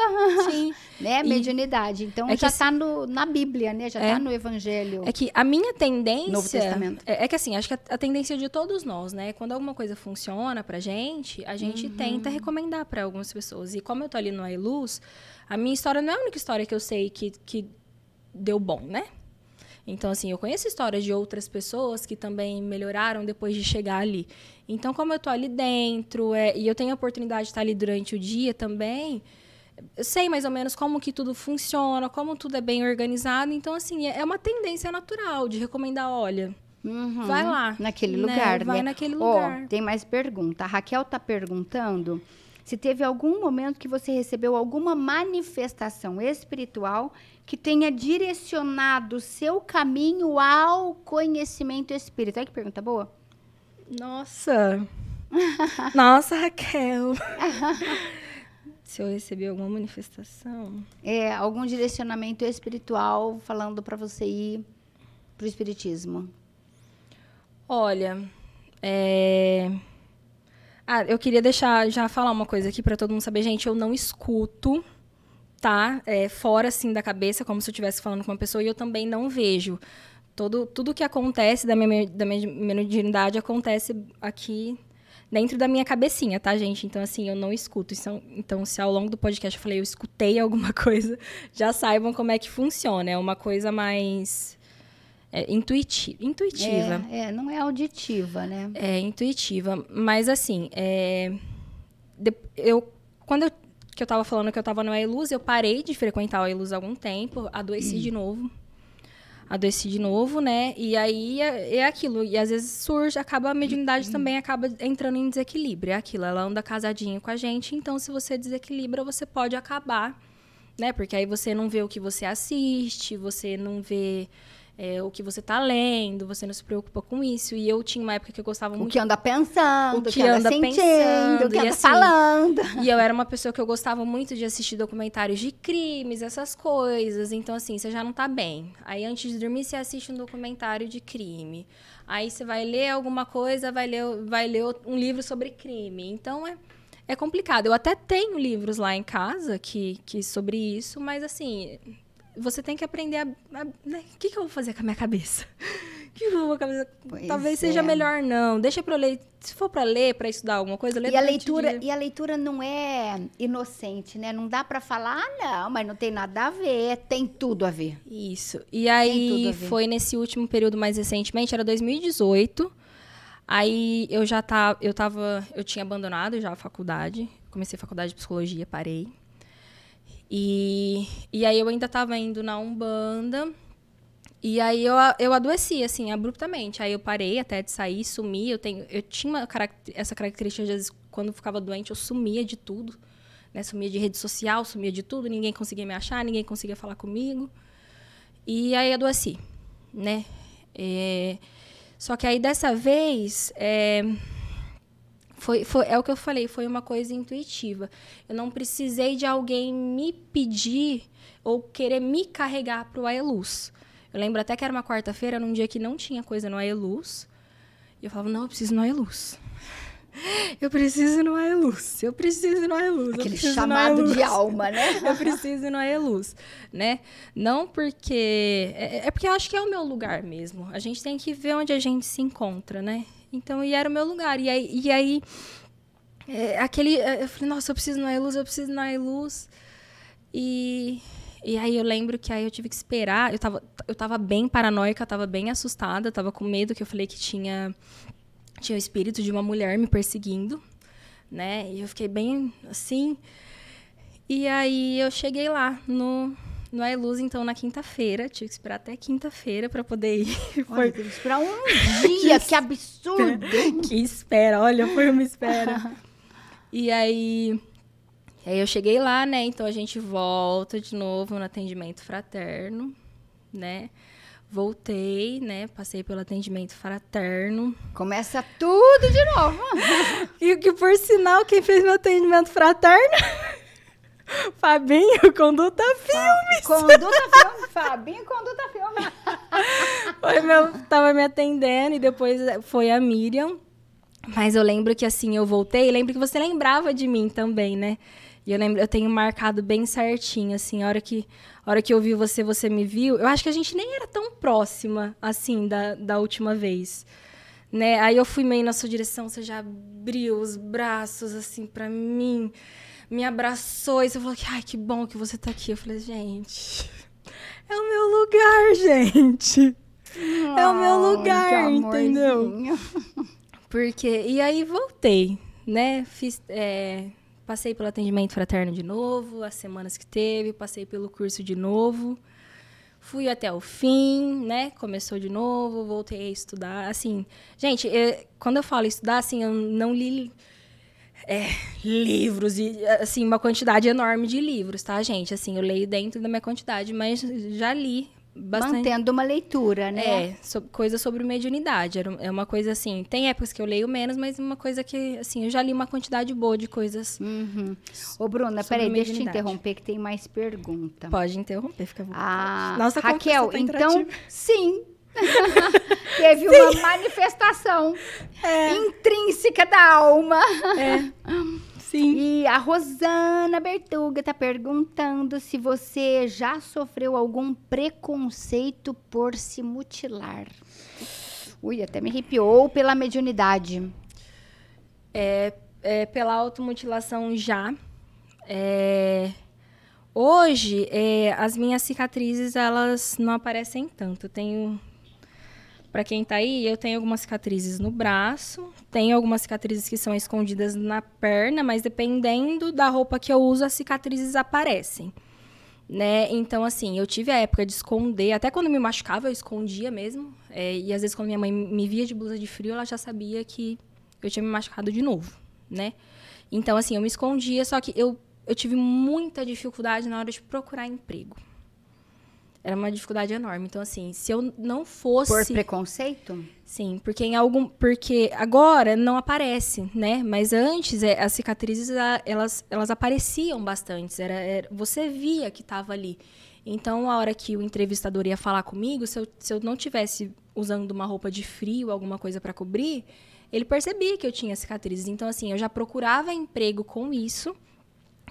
Sim. né E- mediunidade então é já está na Bíblia né já É. está no Evangelho É que a minha tendência. Novo Testamento. É, é que assim, acho que a, a tendência de todos nós, né? Quando alguma coisa funciona pra gente, a gente Uhum. tenta recomendar pra algumas pessoas. E como eu tô ali no iLuz, a minha história não é a única história que eu sei que, que deu bom, né? Então, assim, eu conheço histórias de outras pessoas que também melhoraram depois de chegar ali. Então, como eu tô ali dentro, é, e eu tenho a oportunidade de estar ali durante o dia também, eu sei mais ou menos como que tudo funciona, como tudo é bem organizado. Então, assim, é é uma tendência natural de recomendar, olha, Uhum. vai lá. naquele né? lugar Vai né? naquele lugar. tem mais pergunta a Raquel tá perguntando se teve algum momento que você recebeu alguma manifestação espiritual que tenha direcionado o seu caminho ao conhecimento espírita. Olha que pergunta boa. Nossa! Nossa, Raquel! Se eu recebi alguma manifestação. É, algum direcionamento espiritual falando para você ir pro espiritismo. Olha, é... Ah, eu queria deixar, já falar uma coisa aqui pra todo mundo saber. Gente, eu não escuto, tá? É, fora, assim, da cabeça, como se eu estivesse falando com uma pessoa. E eu também não vejo. Todo, tudo que acontece da minha, da minha mediunidade acontece aqui dentro da minha cabecinha, tá, gente? Então, assim, eu não escuto. Então, então, se ao longo do podcast eu falei eu escutei alguma coisa, já saibam como é que funciona. É uma coisa mais é, intuiti intuitiva. É, é, não é auditiva, né? É, intuitiva. Mas, assim, é, eu, quando eu, que eu tava falando que eu tava no Ailuz, eu parei de frequentar o Ailuz há algum tempo, adoeci de novo. Adoeci de novo, né? E aí é, é aquilo. E às vezes surge, acaba a mediunidade também acaba entrando em desequilíbrio. É aquilo, ela anda casadinha com a gente, então se você desequilibra, você pode acabar, né? Porque aí você não vê o que você assiste, você não vê é, o que você tá lendo, você não se preocupa com isso. E eu tinha uma época que eu gostava O muito que anda pensando, O o que, que anda, anda sentindo, pensando, o que anda assim, falando. e eu era uma pessoa que eu gostava muito de assistir documentários de crimes, essas coisas. Então, assim, você já não tá bem. Aí, antes de dormir, você assiste um documentário de crime. Aí, você vai ler alguma coisa, vai ler, vai ler um livro sobre crime. Então, é, é complicado. Eu até tenho livros lá em casa que, que sobre isso, mas, assim, você tem que aprender a... né? O que, que eu vou fazer com a minha cabeça? Que eu vou fazer? Pois Talvez é. seja melhor não. Deixa pra eu ler. Se for pra ler, pra estudar alguma coisa, lê E a leitura, e a leitura não é inocente, né? Não dá pra falar, ah, não, mas não tem nada a ver, tem tudo a ver. Isso. E aí foi nesse último período mais recentemente, era 2018. Aí eu já tava, eu tava, eu tinha abandonado já a faculdade. Comecei a faculdade de psicologia, parei. E, e aí eu ainda tava indo na Umbanda. E aí eu, eu adoeci, assim, abruptamente. Aí eu parei até de sair, sumi. Eu, tenho, eu tinha uma carac- essa característica, às vezes, quando ficava doente, eu sumia de tudo. Né? Sumia de rede social, sumia de tudo. Ninguém conseguia me achar, ninguém conseguia falar comigo. E aí adoeci, né? É, só que aí dessa vez, é, foi, foi, é o que eu falei, foi uma coisa intuitiva. Eu não precisei de alguém me pedir ou querer me carregar para o Aeluz. Eu lembro até que era uma quarta-feira, num dia que não tinha coisa no Aeluz. E eu falava, não, eu preciso no Aeluz. Eu preciso ir no Aeluz. Eu preciso ir no Aeluz. eu Aquele no chamado de Aeluz." alma, né? eu preciso ir no Aeluz, né? Não porque... É, é porque eu acho que é o meu lugar mesmo. A gente tem que ver onde a gente se encontra, né? Então, e era o meu lugar. E aí... E aí é, aquele... é, Eu falei, nossa, eu preciso ir no Aeluz, eu preciso ir no Aeluz. E... E aí eu lembro que aí eu tive que esperar. Eu tava, eu tava bem paranoica, tava bem assustada, tava com medo que eu falei que tinha tinha o espírito de uma mulher me perseguindo, né? E eu fiquei bem assim. E aí eu cheguei lá no no Ailuz, então na quinta-feira, tive que esperar até quinta-feira para poder ir. Olha, Foi teve que esperar um dia, que absurdo. que espera, olha, foi uma espera. e aí aí eu cheguei lá, né? Então a gente volta de novo no atendimento fraterno, né? Voltei, né? Passei pelo atendimento fraterno. Começa tudo de novo. E que, por sinal, quem fez meu atendimento fraterno Fabinho, Conduta Filmes. Conduta Filmes, Fabinho, Conduta Filmes. foi meu, tava me atendendo e depois foi a Miriam. Mas eu lembro que assim, eu voltei, lembro que você lembrava de mim também, né? E eu lembro, eu tenho marcado bem certinho, assim, a hora que, a hora que eu vi você, você me viu. Eu acho que a gente nem era tão próxima, assim, da, da última vez. Né? Aí eu fui meio na sua direção, você já abriu os braços, assim, para mim, me abraçou e você falou que, ai, que bom que você tá aqui. Eu falei, gente, é o meu lugar, gente. Oh, é o meu lugar, entendeu? Porque, e aí voltei, né? Fiz, é, passei pelo atendimento fraterno de novo, as semanas que teve, passei pelo curso de novo. Fui até o fim, né? Começou de novo, voltei a estudar. Assim, gente, eu, quando eu falo estudar, assim, eu não li é, livros e assim uma quantidade enorme de livros, tá, gente? Assim, eu leio dentro da minha quantidade, mas já li bastante. Mantendo uma leitura, né? É, so, coisa sobre mediunidade. É uma coisa assim. Tem épocas que eu leio menos, mas uma coisa que, assim, eu já li uma quantidade boa de coisas. Uhum. Ô, Bruna, peraí, deixa eu te interromper que tem mais pergunta. Pode interromper, fica à vontade. Ah, Nossa, Raquel, tá então, sim. Teve sim. uma manifestação é. intrínseca da alma. É. Sim. E a Rosana Bertuga está perguntando se você já sofreu algum preconceito por se mutilar. Ui, até me arrepiou pela mediunidade. É, é pela automutilação já. É, hoje, é, as minhas cicatrizes, elas não aparecem tanto. tenho para quem está aí, eu tenho algumas cicatrizes no braço, tenho algumas cicatrizes que são escondidas na perna, mas dependendo da roupa que eu uso, as cicatrizes aparecem. Né? Então, assim, eu tive a época de esconder, até quando me machucava, eu escondia mesmo. É, e às vezes, quando minha mãe me via de blusa de frio, ela já sabia que eu tinha me machucado de novo, né? Então, assim, eu me escondia, só que eu, eu tive muita dificuldade na hora de procurar emprego era uma dificuldade enorme. Então, assim, se eu não fosse. Por preconceito? Sim, porque em algum. Porque agora não aparece, né? Mas antes, é, as cicatrizes, elas, elas apareciam bastante. Era, era você via que estava ali. Então, a hora que o entrevistador ia falar comigo, se eu, se eu não tivesse usando uma roupa de frio, alguma coisa para cobrir, ele percebia que eu tinha cicatrizes. Então, assim, eu já procurava emprego com isso,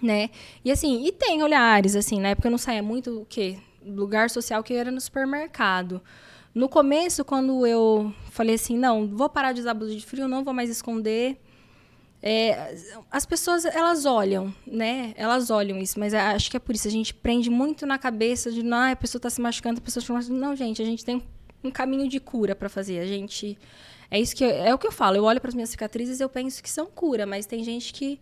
né? E assim, e tem olhares, assim, na época eu não saía muito o quê? Lugar social que era no supermercado. No começo, quando eu falei assim, não, vou parar de usar blusa de frio, não vou mais esconder. É, as pessoas, elas olham, né? Elas olham isso, mas acho que é por isso. A gente prende muito na cabeça de, não, a pessoa está se machucando, a pessoa está se machucando. Não, gente, a gente tem um caminho de cura para fazer. A gente... É isso que eu, é o que eu falo. Eu olho para as minhas cicatrizes, eu penso que são cura, mas tem gente que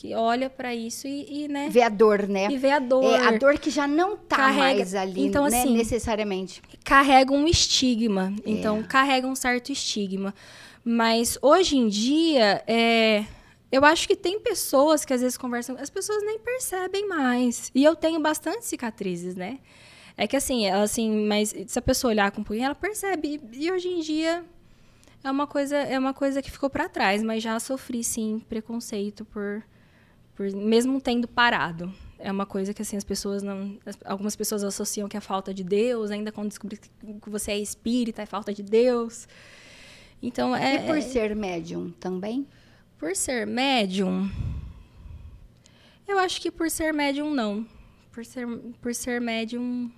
que olha para isso e, e, né? Vê a dor, né? E vê a dor. É, a dor que já não tá carrega, mais ali, então, né? Assim, necessariamente. Carrega um estigma. É. Então, carrega um certo estigma. Mas hoje em dia, é, eu acho que tem pessoas que às vezes conversam, as pessoas nem percebem mais. E eu tenho bastante cicatrizes, né? É que assim, ela assim, mas se a pessoa olhar com um pouquinho, ela percebe. E, e hoje em dia é uma coisa, é uma coisa que ficou para trás, mas já sofri sim preconceito por por, mesmo tendo parado. É uma coisa que assim as pessoas não, algumas pessoas associam que é falta de Deus, ainda quando descobrir que você é espírita, é falta de Deus. Então é E por é, ser médium também? Por ser médium, eu acho que por ser médium não. Por ser por ser médium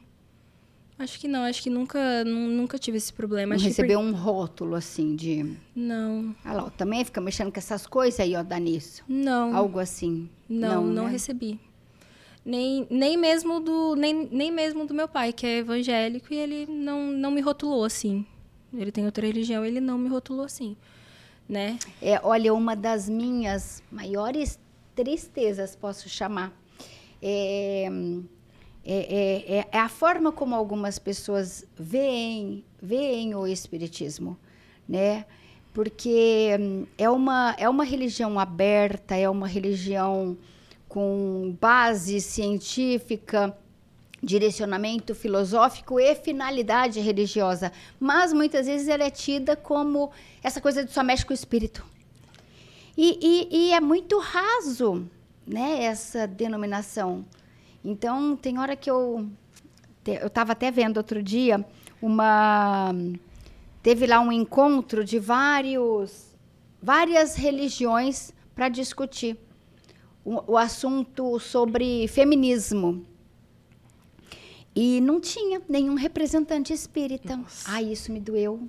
Acho que não, acho que nunca, nunca tive esse problema. Não acho recebeu um rótulo assim de. Não. Ah lá, também fica mexendo com essas coisas aí, ó, dá nisso. Não. Algo assim. Não, não, não né? recebi. Nem, nem mesmo do nem, nem mesmo do meu pai, que é evangélico, e ele não, não me rotulou assim. Ele tem outra religião, ele não me rotulou assim, né? É, olha, uma das minhas maiores tristezas, posso chamar, é é, é, é, é, a forma como algumas pessoas veem, veem o espiritismo, né? Porque hum, é uma, é uma religião aberta, é uma religião com base científica, direcionamento filosófico e finalidade religiosa, mas muitas vezes ela é tida como essa coisa de só mexe com o espírito. E, e, e é muito raso né, essa denominação. Então, tem hora que eu eu estava até vendo outro dia uma teve lá um encontro de vários várias religiões para discutir o, o assunto sobre feminismo. E não tinha nenhum representante espírita. Nossa. Ai, isso me doeu.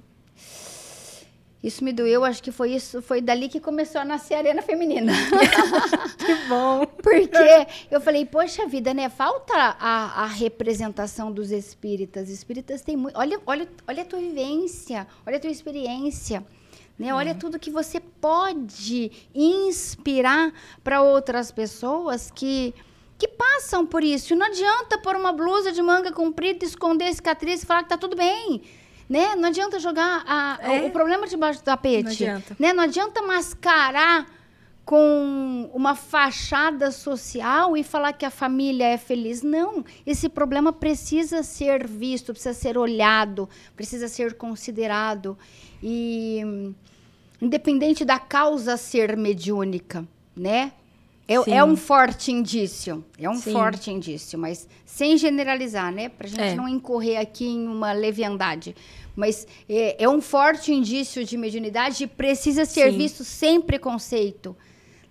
Isso me doeu, acho que foi isso, foi dali que começou a nascer a Arena Feminina. que bom. Porque eu falei, poxa vida, né? Falta a, a representação dos espíritas. Espíritas têm muito. Olha, olha, olha a tua vivência, olha a tua experiência. Né? É. Olha tudo que você pode inspirar para outras pessoas que, que passam por isso. E não adianta pôr uma blusa de manga comprida, esconder cicatriz e falar que tá tudo bem né? Não adianta jogar a, é? o problema debaixo do tapete. Não adianta. Né? Não adianta mascarar com uma fachada social e falar que a família é feliz. Não, esse problema precisa ser visto, precisa ser olhado, precisa ser considerado. E independente da causa ser mediúnica, né? É, é, um forte indício, é um Sim. forte indício, mas sem generalizar, né? Para a gente é. não incorrer aqui em uma leviandade. Mas é, é um forte indício de mediunidade e precisa ser Sim. visto sem preconceito.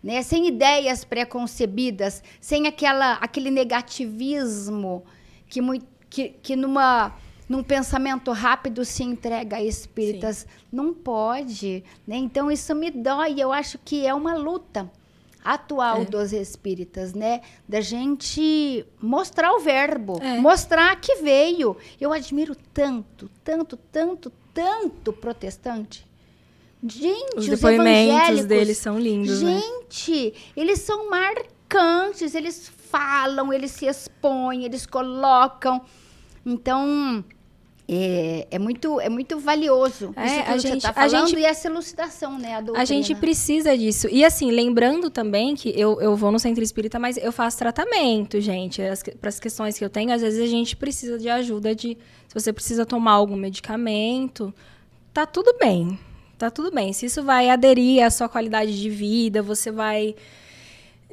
Né? Sem ideias preconcebidas, sem aquela, aquele negativismo que, que, que numa, num pensamento rápido se entrega a espíritas. Sim. Não pode. Né? Então, isso me dói. Eu acho que é uma luta atual é. dos espíritas, né? Da gente mostrar o verbo, é. mostrar que veio. Eu admiro tanto, tanto, tanto, tanto protestante. Gente, os, os depoimentos deles são lindos. Né? Gente, né? eles são marcantes, eles falam, eles se expõem, eles colocam. Então, é, é, muito, é muito valioso é, isso que a gente, está falando a gente, e essa elucidação, né? A, a, gente precisa disso. E assim, lembrando também que eu, eu vou no centro espírita, mas eu faço tratamento, gente. Para as questões que eu tenho, às vezes a gente precisa de ajuda de. Se você precisa tomar algum medicamento, tá tudo bem. Tá tudo bem. Se isso vai aderir à sua qualidade de vida, você vai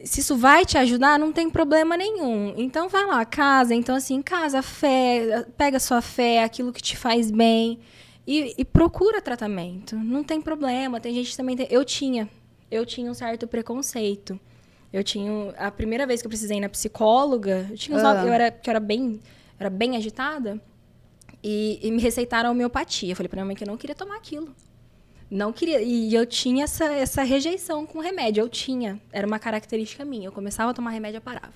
se isso vai te ajudar, não tem problema nenhum. Então vai lá, casa. Então, assim, casa, fé, pega sua fé, aquilo que te faz bem. E, e procura tratamento. Não tem problema. Tem gente que também tem. Eu tinha. Eu tinha um certo preconceito. Eu tinha. A primeira vez que eu precisei ir na psicóloga, eu tinha ah. eu era, que eu era bem, era bem agitada. E, e me receitaram homeopatia. Eu falei pra minha mãe que eu não queria tomar aquilo. Não queria. E eu tinha essa, essa rejeição com remédio. Eu tinha. Era uma característica minha. Eu começava a tomar remédio, eu parava.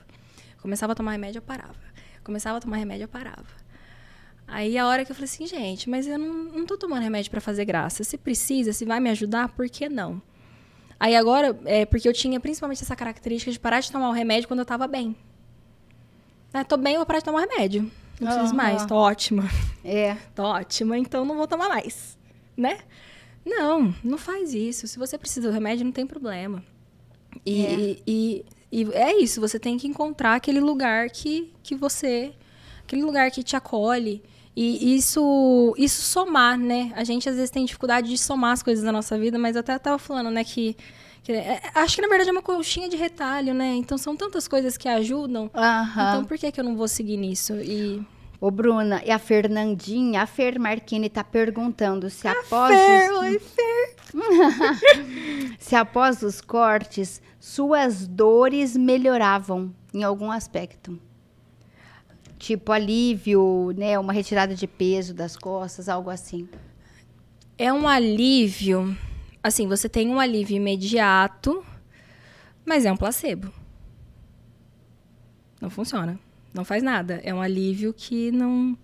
começava a tomar remédio, eu parava. começava a tomar remédio, eu parava. Aí a hora que eu falei assim, gente, mas eu não, não tô tomando remédio para fazer graça. Se precisa, se vai me ajudar, por que não? Aí agora, é porque eu tinha principalmente essa característica de parar de tomar o remédio quando eu tava bem. Ah, tô bem, eu vou parar de tomar remédio. Não preciso uhum. mais, tô ótima. É. tô ótima, então não vou tomar mais. Né? Não, não faz isso. Se você precisa do remédio, não tem problema. E é, e, e, e é isso, você tem que encontrar aquele lugar que, que você. aquele lugar que te acolhe. E isso, isso somar, né? A gente às vezes tem dificuldade de somar as coisas da nossa vida, mas eu até estava falando, né, que, que é, acho que na verdade é uma colchinha de retalho, né? Então são tantas coisas que ajudam. Então por que, que eu não vou seguir nisso? E Ô, Bruna, e a Fernandinha, a Fer Marquini tá perguntando se a após Fer, os... Oi, Fer. se após os cortes, suas dores melhoravam em algum aspecto. Tipo alívio, né, uma retirada de peso das costas, algo assim. É um alívio, assim, você tem um alívio imediato, mas é um placebo. Não funciona não faz nada. É um alívio que não,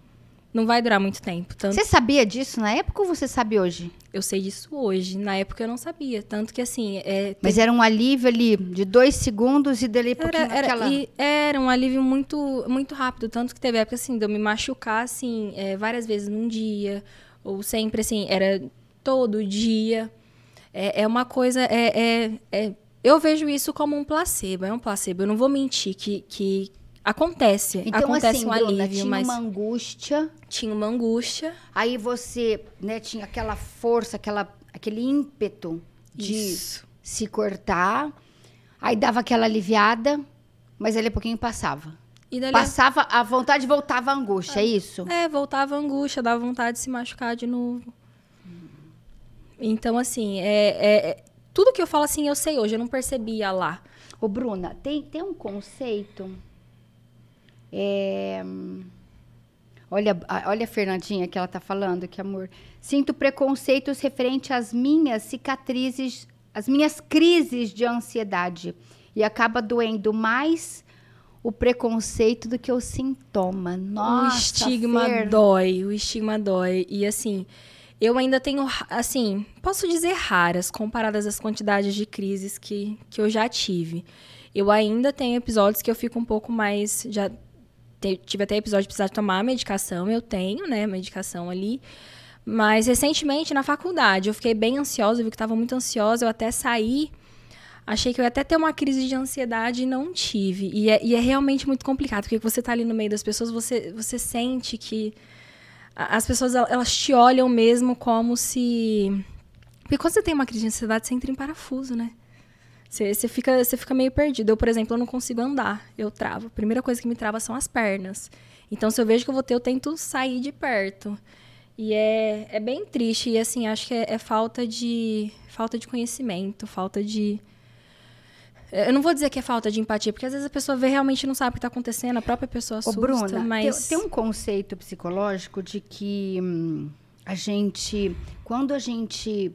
não vai durar muito tempo. Tanto... Você sabia disso na época ou você sabe hoje? Eu sei disso hoje. Na época eu não sabia. Tanto que assim. É, Mas era um alívio ali de dois segundos e dele era, era, aquela... e era um alívio muito, muito rápido. Tanto que teve época assim, de eu me machucar assim, é, várias vezes num dia. Ou sempre assim, era todo dia. É, é uma coisa. É, é, é, eu vejo isso como um placebo. É um placebo. Eu não vou mentir que, que, Acontece, então, acontece assim, um alívio, Bruna, tinha mas... uma angústia. Tinha uma angústia. Aí você, né, tinha aquela força, aquela, aquele ímpeto de Isso. se cortar. Aí dava aquela aliviada, mas ali a pouquinho passava. Dali Passava, a vontade voltava a angústia, é isso? É, voltava a angústia, dava vontade de se machucar de novo. Então, assim, é, é- é- tudo que eu falo assim, eu sei hoje, eu não percebia lá. Ô, Bruna, tem, tem um conceito. É, olha, a- olha a Fernandinha que ela tá falando, que amor. Sinto preconceitos referente às minhas cicatrizes, às minhas crises de ansiedade. E acaba doendo mais o preconceito do que o sintoma. Nossa, o estigma Fer. dói, o estigma dói. E assim, eu ainda tenho, assim, posso dizer raras, comparadas às quantidades de crises que, que eu já tive. Eu ainda tenho episódios que eu fico um pouco mais. Já tive até episódio de precisar tomar medicação, eu tenho, né, medicação ali. Mas recentemente, na faculdade, eu fiquei bem ansiosa, eu vi que estava muito ansiosa, eu até saí. Achei que eu ia até ter uma crise de ansiedade e não tive. E é, e é realmente muito complicado, porque você tá ali no meio das pessoas, você, você sente que as pessoas, el- elas te olham mesmo como se... Porque quando você tem uma crise de ansiedade, você entra em parafuso, né? Você, você, fica, você fica meio perdido. Eu, por exemplo, eu não consigo andar, eu travo. A primeira coisa que me trava são as pernas. Então, se eu vejo que eu vou ter, eu tento sair de perto. E é, é bem triste. E, assim, acho que é, é falta de falta de conhecimento, falta de... Eu não vou dizer que é falta de empatia, porque às vezes a pessoa vê realmente não sabe o que está acontecendo, a própria pessoa Ô, assusta, Bruna, tem- mas... tem, um conceito psicológico de que hum, a gente, quando a gente,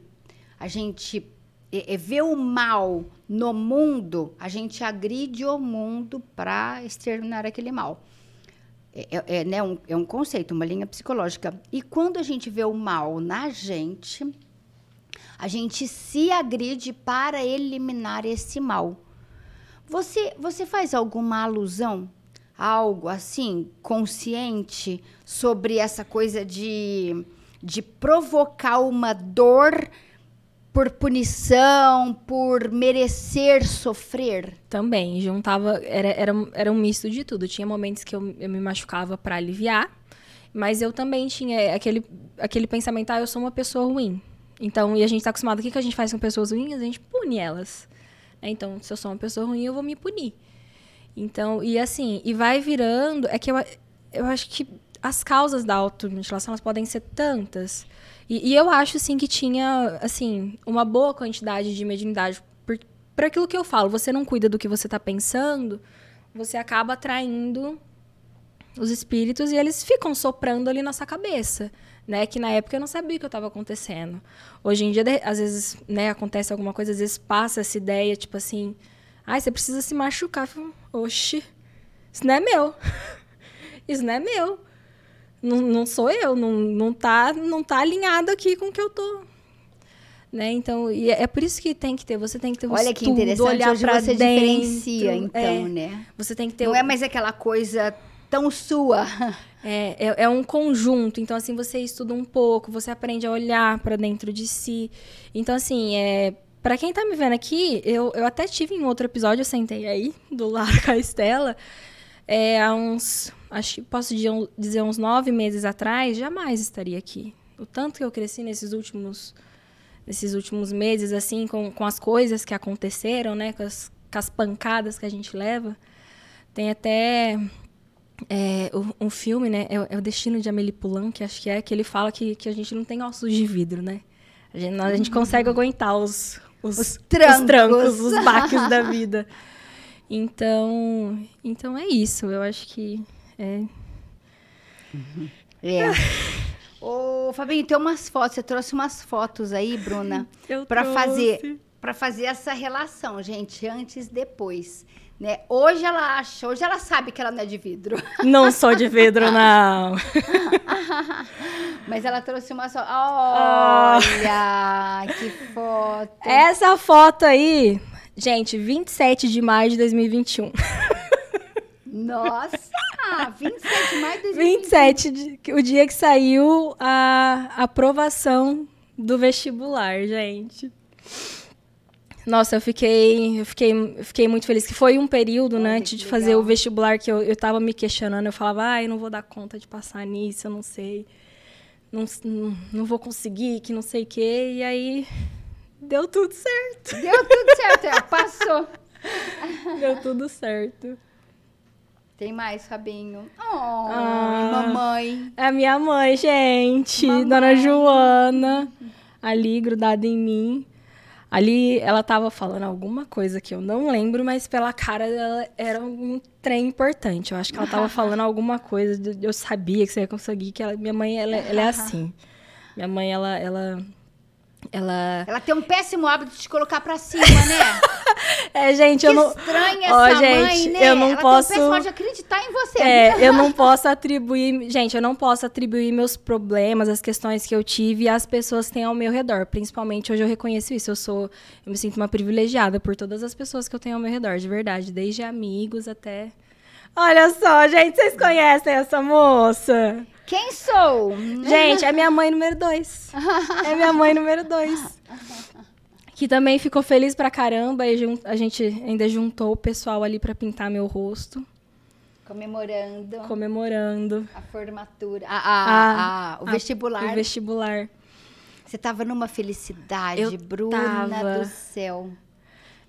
a gente é, é, vê o mal no mundo, a gente agride o mundo para exterminar aquele mal. É, é- é, né, um, é um conceito, uma linha psicológica. E quando a gente vê o mal na gente, a gente se agride para eliminar esse mal. Você, você faz alguma alusão, algo assim, consciente, sobre essa coisa de, de provocar uma dor por punição, por merecer sofrer? Também, juntava. Era, era, era um misto de tudo. Tinha momentos que eu, eu me machucava pra aliviar, mas eu também tinha aquele, aquele pensamento: ah, eu sou uma pessoa ruim. Então, e a gente tá acostumado, o que, que a gente faz com pessoas ruins? A gente pune elas. né? Então, se eu sou uma pessoa ruim, eu vou me punir. Então, e assim, e vai virando. É que eu, eu acho que as causas da automutilação elas podem ser tantas. E, e eu acho, assim, que tinha, assim, uma boa quantidade de mediunidade. Por aquilo que eu falo, você não cuida do que você está pensando, você acaba atraindo os espíritos e eles ficam soprando ali na sua cabeça, né? Que na época eu não sabia o que estava acontecendo. Hoje em dia, às vezes, né, acontece alguma coisa, às vezes passa essa ideia, tipo assim, ai, você precisa se machucar. Oxi, isso não é meu. isso não é meu. Não, não sou eu, não, não, tá, não tá alinhado aqui com o que eu tô. Né? Então, e é é por isso que tem que ter, você tem que ter um Olha que estudo, interessante, olhar hoje pra você dentro, diferencia, então, é. né? Você tem que ter Não o- é mais aquela coisa tão sua. É, é, é um conjunto. Então, assim, você estuda um pouco, você aprende a olhar para dentro de si. Então, assim, é, para quem tá me vendo aqui, eu, eu até tive em outro episódio, eu sentei aí, do lado com a Estela, é, há uns, acho que posso dizer, uns nove meses atrás, jamais estaria aqui. O tanto que eu cresci nesses últimos, nesses últimos meses, assim, com, com as coisas que aconteceram, né, com as, com as pancadas que a gente leva. Tem até é, um filme, né? É, o- é o Destino de Amélie Poulain, que acho que é, que ele fala que, que a gente não tem ossos de vidro, né? A gente, a gente consegue aguentar os, os, Os trancos. os trancos, os baques da vida. Então, então é isso. Eu acho que é, É. Ô, Fabinho, tem umas fotos, você trouxe umas fotos aí, Bruna, Eu para trouxe. fazer para fazer essa relação, gente, antes e depois, né? Hoje ela acha, hoje ela sabe que ela não é de vidro, não sou de vidro, não. mas ela trouxe uma só. Ah. Olha, que foto. Essa foto aí, gente, 27 de maio de 2021. Nossa, 27 de maio de 2020. 27, de- o dia que saiu a aprovação do vestibular, gente. Nossa, eu fiquei, eu fiquei, eu fiquei muito feliz. Que foi um período, né, antes de fazer legal. o vestibular que eu, eu tava me questionando. Eu falava, ai, eu não vou dar conta de passar nisso, eu não sei. Não, não, não vou conseguir, que não sei o quê. E aí, deu tudo certo. Deu tudo certo, é, passou. Deu tudo certo. Tem mais, Fabinho? Oh, ah, mamãe. É a minha mãe, gente. Mamãe. Dona Joana. Ali, grudada em mim. Ali ela tava falando alguma coisa que eu não lembro, mas pela cara dela era um trem importante. Eu acho que ela tava falando alguma coisa, eu sabia que você ia conseguir, que ela, minha mãe, ela, ela é assim. Minha mãe, ela, ela ela... Ela tem um péssimo hábito de te colocar pra cima, né? é, gente, que eu não... estranha essa oh, gente, mãe, né? Eu não Ela posso... tem um péssimo de acreditar em você. É, eu não posso atribuir... Gente, eu não posso atribuir meus problemas, as questões que eu tive às pessoas que têm ao meu redor. Principalmente, hoje eu reconheço isso. Eu sou... Eu me sinto uma privilegiada por todas as pessoas que eu tenho ao meu redor, de verdade. Desde amigos até... Olha só, gente, vocês conhecem essa moça? Quem sou? Gente, é minha mãe número dois. É minha mãe número dois. Que também ficou feliz pra caramba. E a gente ainda juntou o pessoal ali para pintar meu rosto. Comemorando. Comemorando. A formatura. A, a, a, a o vestibular. O vestibular. Você tava numa felicidade, Eu Bruna tava. do céu.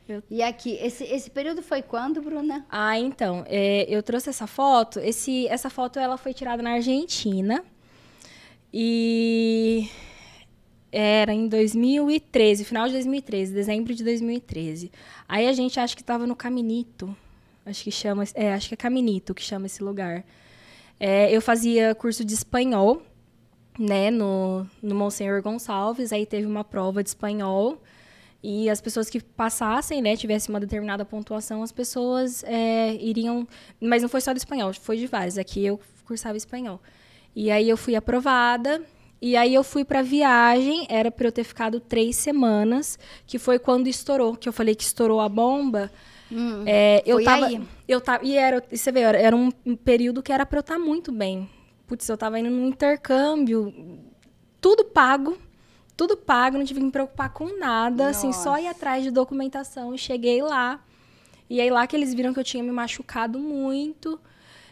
Eu... E aqui, esse, esse período foi quando, Bruna? Ah, então, é, eu trouxe essa foto. Esse, essa foto ela foi tirada na Argentina. E era em 2013, final de 2013, dezembro de 2013. Aí a gente acha que estava no Caminito. Acho que chama, é, acho que é Caminito que chama esse lugar. É, eu fazia curso de espanhol, né, no, no Monsenhor Gonçalves. Aí teve uma prova de espanhol. E as pessoas que passassem, né, tivessem uma determinada pontuação, as pessoas é, iriam. Mas não foi só do espanhol, foi de vários. Aqui eu cursava espanhol. E aí eu fui aprovada. E aí eu fui para viagem, era para eu ter ficado três semanas, que foi quando estourou, que eu falei que estourou a bomba. Hum, é, eu tava, aí. eu tava, e era, e você vê, era um período que era para eu estar muito bem. Putz, eu tava indo num intercâmbio, tudo pago, tudo pago, não tive que me preocupar com nada, Nossa. assim, só ir atrás de documentação. Cheguei lá. E aí lá que eles viram que eu tinha me machucado muito.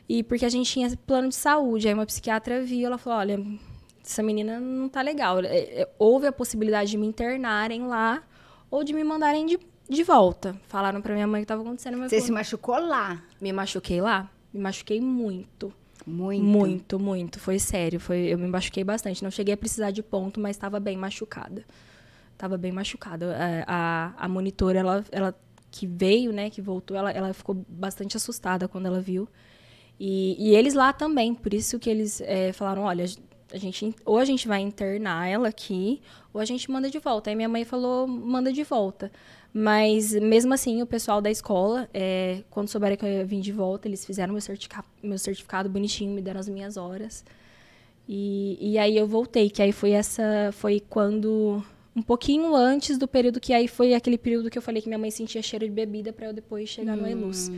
E porque a gente tinha plano de saúde. Aí uma psiquiatra viu, ela falou: olha, essa menina não tá legal. É, é, houve a possibilidade de me internarem lá ou de me mandarem de, de volta. Falaram pra minha mãe o que tava acontecendo. Você se machucou lá? Me machuquei lá. Me machuquei muito. Muito. Muito, muito. Foi sério. Foi, eu me machuquei bastante. Não cheguei a precisar de ponto, mas estava bem machucada. Estava bem machucada. A, é, a, a, monitora, ela, ela que veio, né, que voltou, ela, ela ficou bastante assustada quando ela viu. E, e eles lá também, por isso que eles é, falaram, olha, a gente, ou a gente vai internar ela aqui, ou a gente manda de volta. Aí minha mãe falou, manda de volta. Mas, mesmo assim, o pessoal da escola, é, quando souberam que eu ia vir de volta, eles fizeram meu, certificado, meu certificado bonitinho, me deram as minhas horas. E, e aí eu voltei, que aí foi essa. Foi quando. Um pouquinho antes do período que aí foi aquele período que eu falei que minha mãe sentia cheiro de bebida para eu depois chegar hum. no Eluz.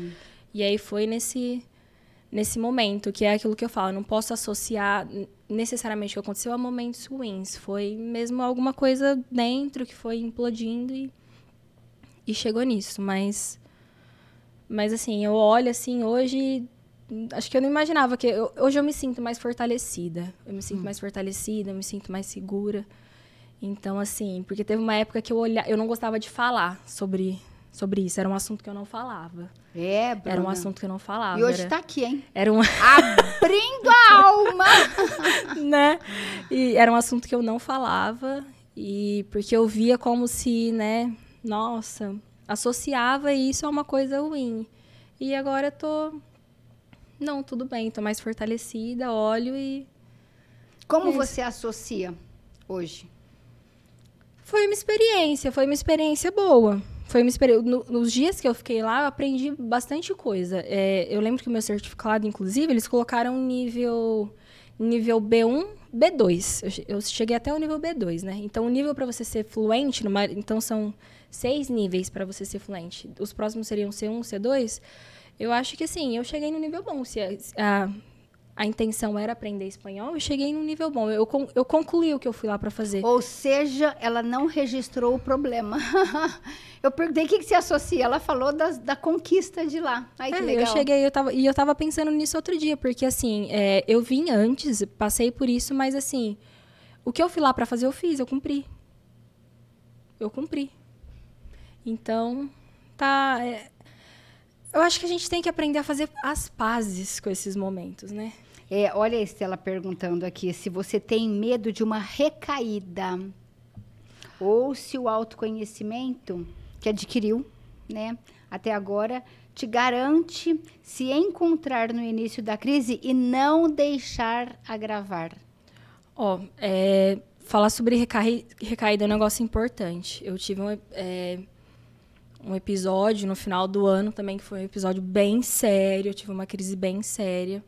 E aí foi nesse nesse momento, que é aquilo que eu falo, eu não posso associar necessariamente o que aconteceu a momentos ruins. Foi mesmo alguma coisa dentro que foi implodindo e e chegou nisso, mas mas assim, eu olho assim hoje, acho que eu não imaginava que eu, hoje eu me sinto mais fortalecida. Eu me sinto hum. mais fortalecida, eu me sinto mais segura. Então assim, porque teve uma época que eu olhava, eu não gostava de falar sobre sobre isso, era um assunto que eu não falava. É, Bruna. Era um assunto que eu não falava. E hoje está aqui, hein? Era um abrindo a alma. né? E era um assunto que eu não falava e porque eu via como se, né, nossa, associava isso a uma coisa ruim. E agora eu tô. Não, tudo bem, tô mais fortalecida, olho e. Como é você associa hoje? Foi uma experiência, foi uma experiência boa. Foi uma experiência. No, nos dias que eu fiquei lá, eu aprendi bastante coisa. É, eu lembro que o meu certificado, inclusive, eles colocaram nível nível B1, B2. Eu, eu cheguei até o nível B2, né? Então, o nível para você ser fluente, numa, então são seis níveis para você ser fluente. Os próximos seriam C1, C2. Eu acho que assim, eu cheguei no nível bom. Se a, a intenção era aprender espanhol, eu cheguei no nível bom. Eu, eu concluí o que eu fui lá para fazer. Ou seja, ela não registrou o problema. eu perguntei o que, que se associa. Ela falou das, da conquista de lá. Ai, que é, legal. Eu cheguei eu tava, e eu tava pensando nisso outro dia, porque assim, é, eu vim antes, passei por isso, mas assim, o que eu fui lá para fazer, eu fiz, eu cumpri. Eu cumpri. Então, tá. É, Eu acho que a gente tem que aprender a fazer as pazes com esses momentos, né? É, olha a Estela perguntando aqui se você tem medo de uma recaída ou se o autoconhecimento que adquiriu, né, até agora te garante se encontrar no início da crise e não deixar agravar. Ó, é, falar sobre recaí recaída é um negócio importante. Eu tive um, é, um episódio no final do ano também que foi um episódio bem sério. Eu tive uma crise bem séria.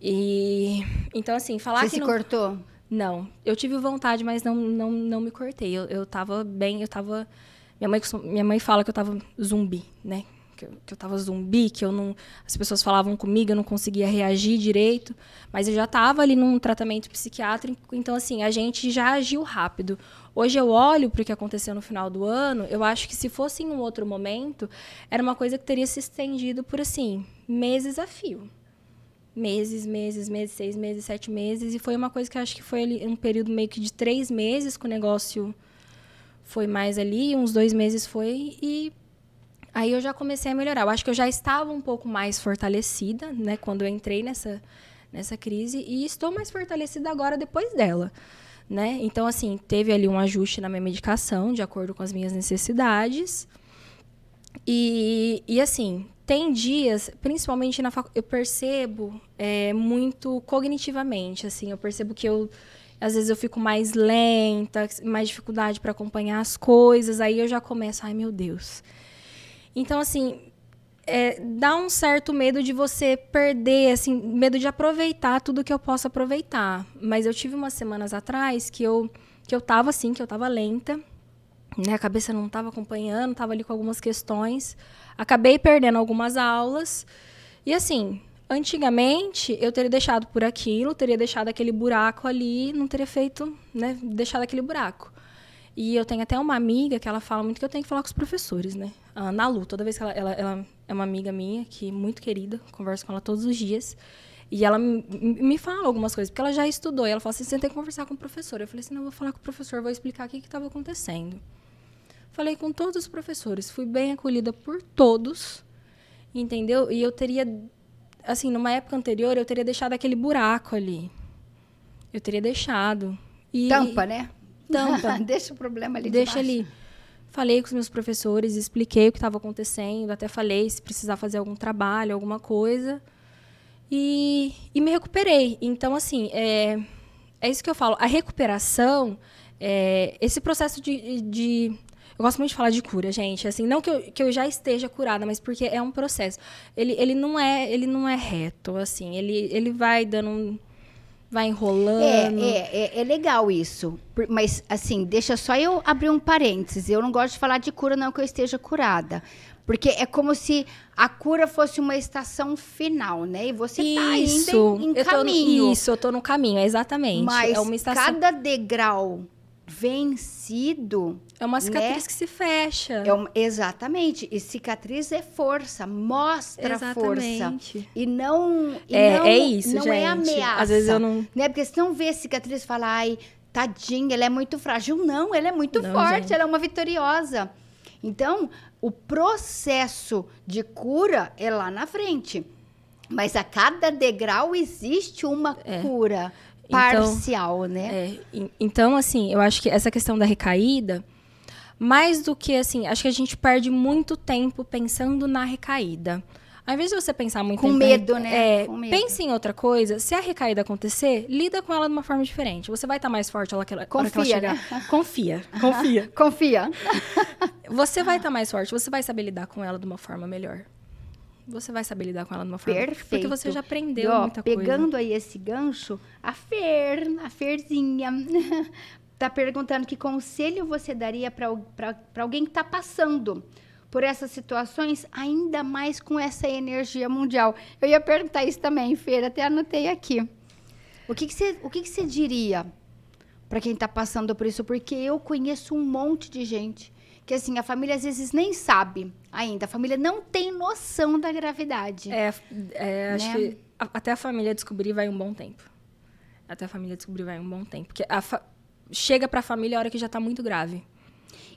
E então assim, falar Você que se não... cortou? Não, eu tive vontade, mas não, não, não me cortei. Eu, eu tava bem, eu tava. Minha mãe, minha mãe fala que eu tava zumbi, né? Que eu, que eu tava zumbi, que eu não. As pessoas falavam comigo, eu não conseguia reagir direito. Mas eu já tava ali num tratamento psiquiátrico, então, assim, a gente já agiu rápido. Hoje eu olho para o que aconteceu no final do ano, eu acho que se fosse em um outro momento, era uma coisa que teria se estendido por, assim, meses a fio meses, meses, meses, seis meses, sete meses. E foi uma coisa que eu acho que foi ali um período meio que de três meses que o negócio foi mais ali, uns dois meses foi. E aí eu já comecei a melhorar. Eu acho que eu já estava um pouco mais fortalecida, né, quando eu entrei nessa, nessa crise. E estou mais fortalecida agora depois dela. Né? Então, assim, teve ali um ajuste na minha medicação, de acordo com as minhas necessidades. E, e assim, tem dias, principalmente na eu percebo é, muito cognitivamente, assim, eu percebo que eu às vezes eu fico mais lenta, mais dificuldade para acompanhar as coisas, aí eu já começo, ai meu Deus. Então assim, é, dá um certo medo de você perder, assim, medo de aproveitar tudo que eu posso aproveitar. Mas eu tive umas semanas atrás que eu que eu tava assim, que eu tava lenta, né? A cabeça não estava acompanhando, estava ali com algumas questões. Acabei perdendo algumas aulas. E assim, antigamente eu teria deixado por aquilo, teria deixado aquele buraco ali, não teria feito, né, deixado aquele buraco. E eu tenho até uma amiga que ela fala muito que eu tenho que falar com os professores, né? A Ana Lu, toda vez que ela, ela, ela é uma amiga minha, que é muito querida, converso com ela todos os dias. E ela me fala algumas coisas, porque ela já estudou. E ela fala assim: você tem que conversar com o professor. Eu falei assim: não, vou falar com o professor, vou explicar o que estava acontecendo. Falei com todos os professores, fui bem acolhida por todos, entendeu? E eu teria, assim, numa época anterior, eu teria deixado aquele buraco ali. Eu teria deixado. E, Tampa, né? Tampa. Deixa o problema ali Deixa ali. Falei com os meus professores, expliquei o que estava acontecendo, até falei se precisar fazer algum trabalho, alguma coisa. E, e me recuperei. Então, assim, é, é isso que eu falo. A recuperação, é, esse processo de, de eu gosto muito de falar de cura, gente. Assim, não que eu, que eu já esteja curada, mas porque é um processo. Ele, ele, não, é, ele não é reto, assim. Ele, ele vai dando vai enrolando. É, é, é, é, legal isso. Mas, assim, deixa só eu abrir um parênteses. Eu não gosto de falar de cura, não que eu esteja curada. Porque é como se a cura fosse uma estação final, né? E você isso, tá indo em, em caminho. No, isso, eu tô no caminho, exatamente. Mas é uma estação... cada degrau vencido. É uma cicatriz né? que se fecha. É uma, exatamente. E cicatriz é força, mostra exatamente. força. E não. E é, não, é isso, não é gente. é ameaça. Às vezes eu não. Né? Porque se não vê cicatriz e fala, ai, tadinha, ela é muito frágil. Não, ela é muito não, forte, gente. ela é uma vitoriosa. Então, o processo de cura é lá na frente. Mas a cada degrau existe uma é. cura. Então, parcial, então, né? É, então, assim, eu acho que essa questão da recaída, mais do que assim, acho que a gente perde muito tempo pensando na recaída. Ao invés de você pensar muito com em medo, né? É, com medo. pense em outra coisa. Se a recaída acontecer, lida com ela de uma forma diferente. Você vai estar mais forte ela, confia, hora que ela chegar. Né? Confia, confia. confia. Você vai estar mais forte, você vai saber lidar com ela de uma forma melhor você vai saber lidar com ela de uma forma. Perfeito. Porque você já aprendeu e, ó, muita pegando coisa. Pegando aí esse gancho, a Fer, a Ferzinha, tá perguntando que conselho você daria para alguém que está passando por essas situações, ainda mais com essa energia mundial. Eu ia perguntar isso também, Fer, até anotei aqui. O que, que, você, o que, que você diria para quem está passando por isso? Porque eu conheço um monte de gente que assim, a família às vezes nem sabe ainda. A família não tem noção da gravidade. É, é acho né? que a, até a família descobrir vai um bom tempo. Até a família descobrir vai um bom tempo. Porque a fa chega para a família a hora que já está muito grave.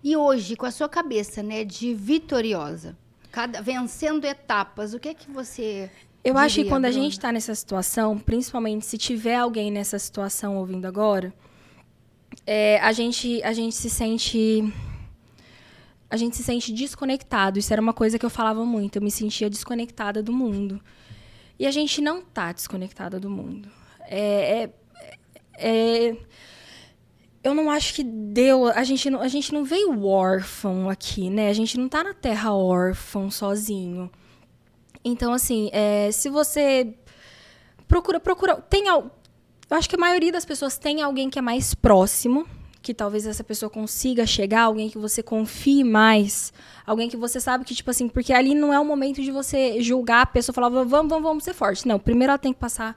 E hoje, com a sua cabeça, né, de vitoriosa, Cada, vencendo etapas, o que é que você. Eu acho que diria, quando a Bruna? gente está nessa situação, principalmente se tiver alguém nessa situação ouvindo agora, é, a, gente, a gente se sente. A gente se sente desconectado. Isso era uma coisa que eu falava muito. Eu me sentia desconectada do mundo. E a gente não tá desconectada do mundo. É, é- é- eu não acho que deu. A gente, não, a gente não veio órfão aqui, né? A gente não tá na terra órfão sozinho. Então, assim, é, se você procura, procura. Tem, eu acho que a maioria das pessoas tem alguém que é mais próximo, que talvez essa pessoa consiga chegar, alguém que você confie mais, alguém que você sabe que, tipo assim, porque ali não é o momento de você julgar a pessoa, falar, vamos, vamos, vamos ser forte. Não, primeiro ela tem que passar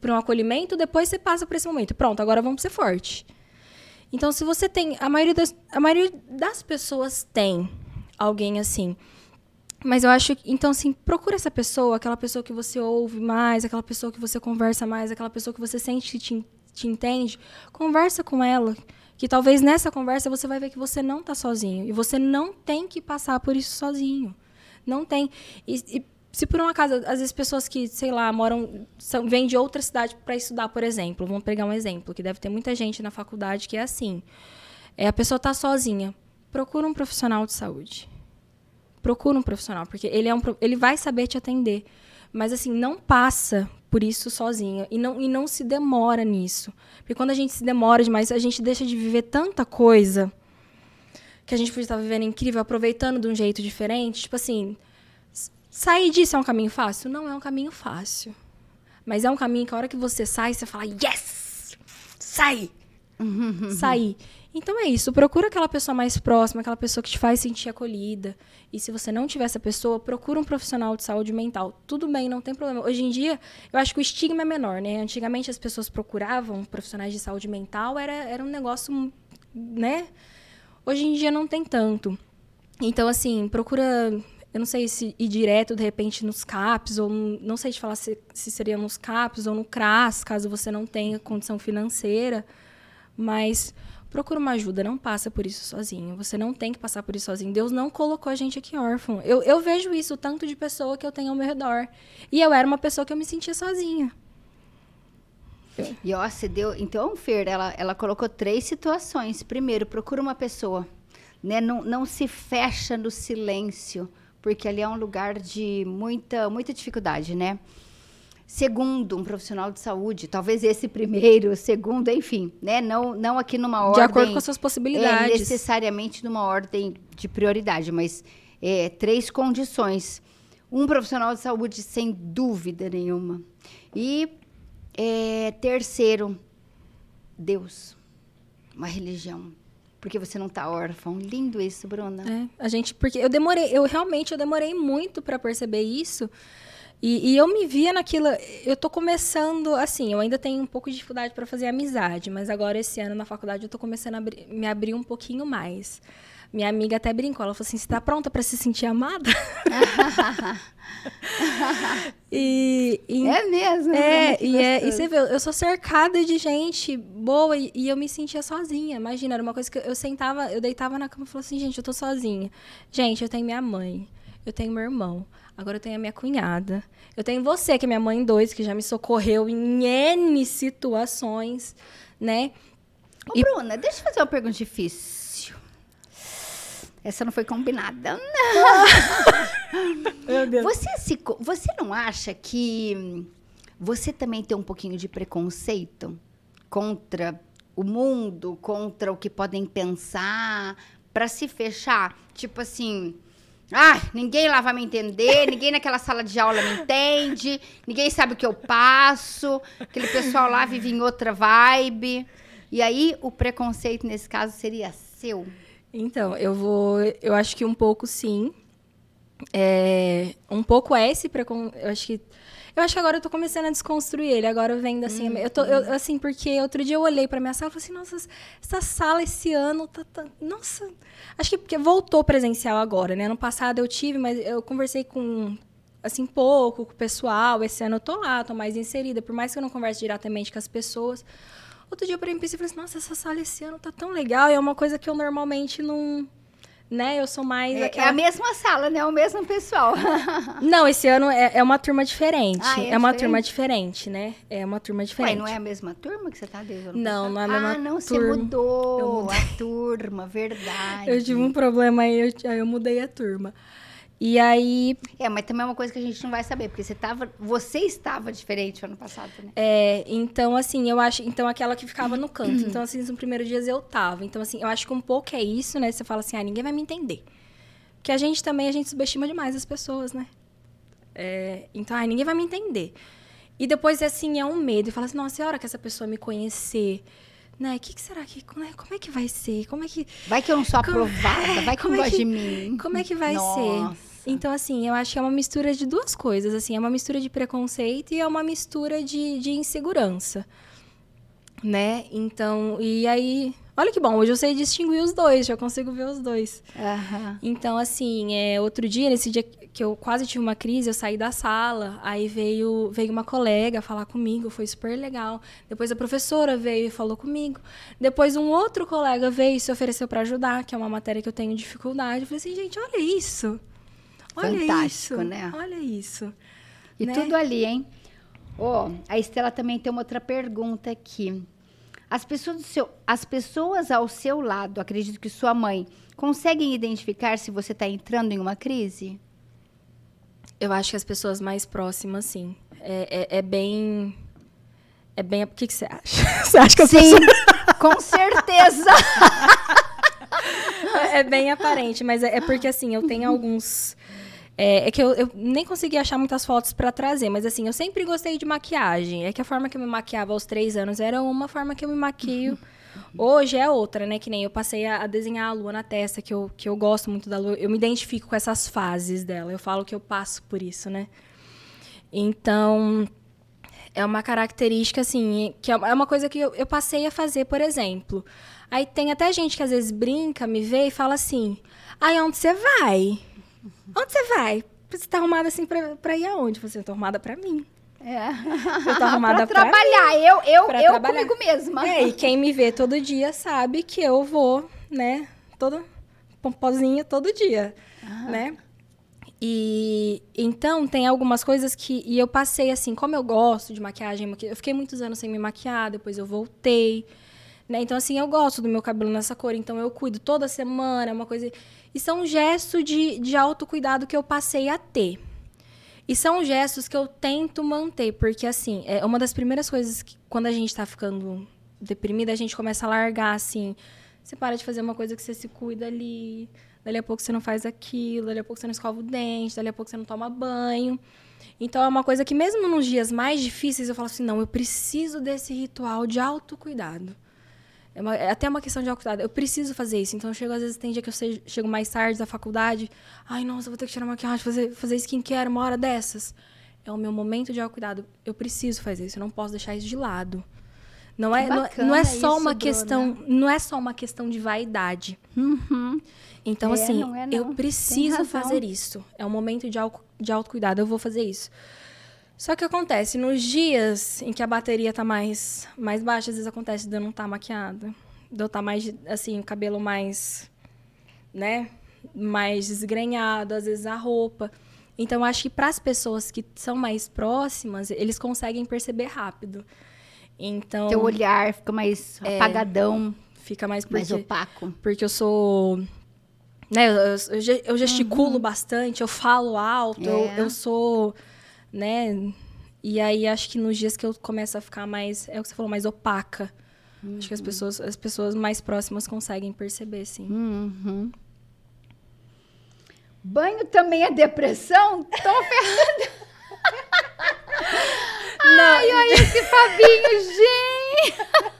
por um acolhimento, depois você passa por esse momento. Pronto, agora vamos ser forte. Então, se você tem. A maioria das, a maioria das pessoas tem alguém assim. Mas eu acho que. Então, assim, procura essa pessoa, aquela pessoa que você ouve mais, aquela pessoa que você conversa mais, aquela pessoa que você sente que te, te entende. Conversa com ela. Que talvez nessa conversa você vai ver que você não tá sozinho. E você não tem que passar por isso sozinho. Não tem. E, e se por um acaso, às vezes pessoas que, sei lá, moram, são, vêm de outra cidade para estudar, por exemplo, vamos pegar um exemplo, que deve ter muita gente na faculdade que é assim. É, a pessoa tá sozinha. Procura um profissional de saúde. Procura um profissional, porque ele, é um, ele vai saber te atender. Mas, assim, não passa por isso sozinha. E não, e não se demora nisso. Porque quando a gente se demora demais, a gente deixa de viver tanta coisa que a gente podia estar vivendo incrível, aproveitando de um jeito diferente. Tipo assim, sair disso é um caminho fácil? Não é um caminho fácil. Mas é um caminho que a hora que você sai, você fala, yes! Sai! Sair. Então é isso, procura aquela pessoa mais próxima, aquela pessoa que te faz sentir acolhida. E se você não tiver essa pessoa, procura um profissional de saúde mental. Tudo bem, não tem problema. Hoje em dia, eu acho que o estigma é menor, né? Antigamente as pessoas procuravam profissionais de saúde mental, era, era um negócio, né? Hoje em dia não tem tanto. Então, assim, procura. Eu não sei se ir direto, de repente, nos CAPs, ou não sei te falar se, se seria nos CAPs ou no CRAS, caso você não tenha condição financeira. Mas procura uma ajuda, não passa por isso sozinho. Você não tem que passar por isso sozinho. Deus não colocou a gente aqui órfão. Eu, eu vejo isso, tanto de pessoa que eu tenho ao meu redor. E eu era uma pessoa que eu me sentia sozinha. E ó, você deu. Então, Fer, ela, ela colocou três situações. Primeiro, procura uma pessoa. Né? Não, não se fecha no silêncio, porque ali é um lugar de muita, muita dificuldade, né? Segundo, um profissional de saúde, talvez esse primeiro, segundo, enfim, né? Não, não aqui numa De ordem. acordo com as suas É, possibilidades. necessariamente numa ordem de prioridade, mas é, três condições. Um profissional de saúde, sem dúvida nenhuma. E é, terceiro, Deus. Uma religião. Porque você não está órfão. Lindo isso, Bruna. É, a gente, porque eu demorei, eu realmente eu demorei muito para perceber isso. E, e eu me via naquilo. Eu tô começando, assim, eu ainda tenho um pouco de dificuldade para fazer amizade, mas agora esse ano na faculdade eu tô começando a abrir- me abrir um pouquinho mais. Minha amiga até brincou, ela falou assim: "Você tá pronta para se sentir amada?" e, e É mesmo? é, Muito e, é, e você vê, eu sou cercada de gente boa e, e eu me sentia sozinha. Imagina, era uma coisa que eu, sentava, eu deitava na cama e falava assim, gente, eu tô sozinha. Gente, eu tenho minha mãe, eu tenho meu irmão, agora eu tenho a minha cunhada. Eu tenho você, que é minha mãe dois, que já me socorreu em N situações, né? Ô, Bruna, deixa eu fazer uma pergunta difícil. Essa não foi combinada. Meu Deus. Você, se, você não acha que você também tem um pouquinho de preconceito contra o mundo, contra o que podem pensar, para se fechar? Tipo assim, ah, ninguém lá vai me entender, ninguém naquela sala de aula me entende, ninguém sabe o que eu passo, aquele pessoal lá vive em outra vibe. E aí o preconceito nesse caso seria seu? Então, eu vou. Eu acho que um pouco sim. É, um pouco é esse preconceito. Eu acho que. Eu acho que agora eu tô começando a desconstruir ele. Agora vendo assim. Eu tô, eu- assim, porque outro dia eu olhei pra minha sala e falei assim, nossa, essa sala esse ano tá. tá- nossa. Acho que porque voltou presencial agora, né? Ano passado eu tive, mas eu conversei com. Assim, pouco com o pessoal. Esse ano eu tô lá, tô mais inserida. Por mais que eu não converse diretamente com as pessoas. Outro dia eu parei e pensei e falei assim, nossa, essa sala esse ano tá tão legal. E é uma coisa que eu normalmente não, né? Eu sou mais É, é aquela... a mesma sala, né? O mesmo pessoal. Não, esse ano é, é uma turma diferente. Ah, é é uma diferente? turma diferente, né? É uma turma Ué, diferente. não é a mesma turma que você tá desde Não, não é a mesma Ah, não, você turma. mudou Eu mudei. a turma, verdade. Eu tive um problema aí, eu, aí eu mudei a turma. E aí, É, mas também é uma coisa que a gente não vai saber, porque você tava, você estava diferente o ano passado, né? É, então, assim, eu acho. Então, aquela que ficava no canto. Então, assim, nos primeiros dias eu tava. Então, assim, eu acho que um pouco é isso, né? Você fala assim, ah, ninguém vai me entender. Porque a gente também, a gente subestima demais as pessoas, né? É, então, ah, ninguém vai me entender. E depois, assim, é um medo. E fala assim, nossa, e a hora que essa pessoa me conhecer? Né? O que, que será que. Como é, como é que vai ser? Como é que. Vai que eu não sou Como- aprovada, vai que como não é gosta que- de mim. Como é que vai Nossa. ser? Então, assim, eu acho que é uma mistura de duas coisas. Assim, é uma mistura de preconceito e é uma mistura de, de insegurança. Né? Então, e aí. Olha que bom, hoje eu sei distinguir os dois, já consigo ver os dois. Aham. Então, assim, é, outro dia, nesse dia que eu quase tive uma crise, eu saí da sala, aí veio, veio uma colega falar comigo, foi super legal. Depois a professora veio e falou comigo. Depois um outro colega veio e se ofereceu para ajudar, que é uma matéria que eu tenho dificuldade. Eu falei assim, gente, olha isso. Olha Fantástico, isso. né? Olha isso. E né? tudo ali, hein? Ó, a Estela também tem uma outra pergunta aqui. As pessoas, do seu, as pessoas ao seu lado, acredito que sua mãe, conseguem identificar se você está entrando em uma crise? Eu acho que as pessoas mais próximas, sim. É, é, é bem. É bem. O que, que você acha? Você acha que as Sim, com certeza. É bem aparente, mas é, é porque assim, eu tenho alguns. É, é que eu, eu nem consegui achar muitas fotos pra trazer, mas assim, eu sempre gostei de maquiagem. É que a forma que eu me maquiava aos três anos era uma forma que eu me maquio. Hoje é outra, né? Que nem eu passei a, a desenhar a lua na testa, que eu, que eu gosto muito da lua. Eu me identifico com essas fases dela. Eu falo que eu passo por isso, né? Então, é uma característica, assim, que é uma coisa que eu, eu passei a fazer, por exemplo. Aí tem até gente que às vezes brinca, me vê e fala assim: Ai, onde você vai? Onde você vai? Você tá arrumada assim pra, pra ir aonde? Você tá arrumada pra mim. É. Eu tô arrumada pra pra trabalhar, eu, eu, eu trabalhar. comigo mesma. É, e quem me vê todo dia sabe que eu vou, né, toda pomposinha todo dia, né? E então tem algumas coisas que e eu passei assim, como eu gosto de maquiagem, maqui- eu fiquei muitos anos sem me maquiar, depois eu voltei, né? Então assim, eu gosto do meu cabelo nessa cor, então eu cuido toda semana, é uma coisa e são gestos de de autocuidado que eu passei a ter. E são gestos que eu tento manter, porque assim, é uma das primeiras coisas que quando a gente tá ficando deprimida, a gente começa a largar assim. Você para de fazer uma coisa que você se cuida ali, dali a pouco você não faz aquilo, dali a pouco você não escova o dente, dali a pouco você não toma banho. Então é uma coisa que mesmo nos dias mais difíceis eu falo assim, não, eu preciso desse ritual de autocuidado. É, uma- é até uma questão de autocuidado. Eu preciso fazer isso. Então, eu chego, às vezes, tem dia que eu chego mais tarde da faculdade. Ai, nossa, eu vou ter que tirar maquiagem, fazer, fazer skincare uma hora dessas. É o meu momento de autocuidado. Eu preciso fazer isso. Eu não posso deixar isso de lado. Não é, não, é- não é só isso, uma Bruna. questão, não é só uma questão de vaidade. Uhum. Então, É, assim, não é não. eu preciso fazer isso. É um momento de, au- de autocuidado, eu vou fazer isso. Só que acontece, nos dias em que a bateria tá mais, mais baixa, às vezes acontece de eu não estar maquiada. De eu estar mais, assim, o cabelo mais, né? Mais desgrenhado, às vezes a roupa. Então, eu acho que para as pessoas que são mais próximas, eles conseguem perceber rápido. Então, Teu olhar fica mais apagadão, fica mais mais porque opaco. porque eu sou. Né, eu, eu- eu eu gesticulo bastante, eu falo alto, eu, Uhum. É. eu sou. Né? E aí acho que nos dias que eu começo a ficar mais. É o que você falou, mais opaca. Acho que Uhum. as pessoas, as pessoas mais próximas conseguem perceber, sim. Uhum. Banho também é depressão? Tô ferrada. Ai, olha esse Fabinho, gente!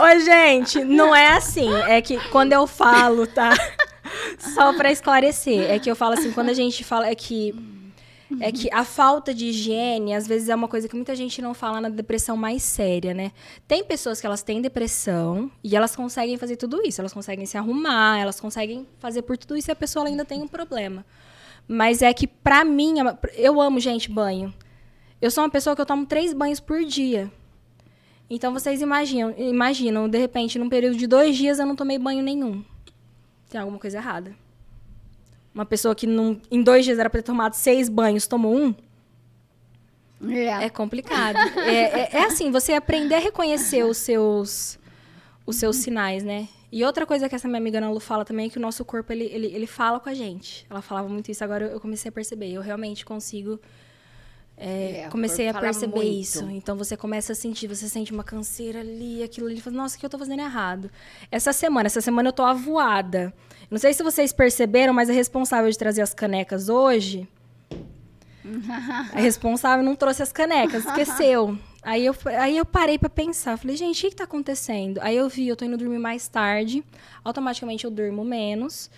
Ô, gente, não é assim. É que quando eu falo, tá? Só pra esclarecer. É que eu falo assim, quando a gente fala. É que. É que a falta de higiene, às vezes, é uma coisa que muita gente não fala na depressão mais séria, né? Tem pessoas que elas têm depressão e elas conseguem fazer tudo isso. Elas conseguem se arrumar, elas conseguem fazer por tudo isso e a pessoa ainda tem um problema. Mas é que, pra mim, é eu amo, gente, banho. Eu sou uma pessoa que eu tomo três banhos por dia. Então vocês imaginam, imaginam, de repente, num período de dois dias eu não tomei banho nenhum. tem alguma coisa errada. Uma pessoa que num, em dois dias era para ter tomado seis banhos, tomou um. É, é complicado. é, é, é, assim, você aprender a reconhecer os seus, os seus sinais, né? E outra coisa que essa minha amiga Ana Lu fala também é que o nosso corpo, ele, ele, ele fala com a gente. Ela falava muito isso, agora eu comecei a perceber. Eu realmente consigo é, é, comecei a perceber muito. isso. Então você começa a sentir, você sente uma canseira ali, aquilo ali, fala, nossa, o que eu tô fazendo errado? Essa semana, essa semana eu tô avoada. Não sei se vocês perceberam, mas a responsável de trazer as canecas hoje. a responsável não trouxe as canecas, esqueceu. Aí eu, aí eu parei para pensar, falei, gente, o que, que tá acontecendo? Aí eu vi, eu tô indo dormir mais tarde, automaticamente eu durmo menos.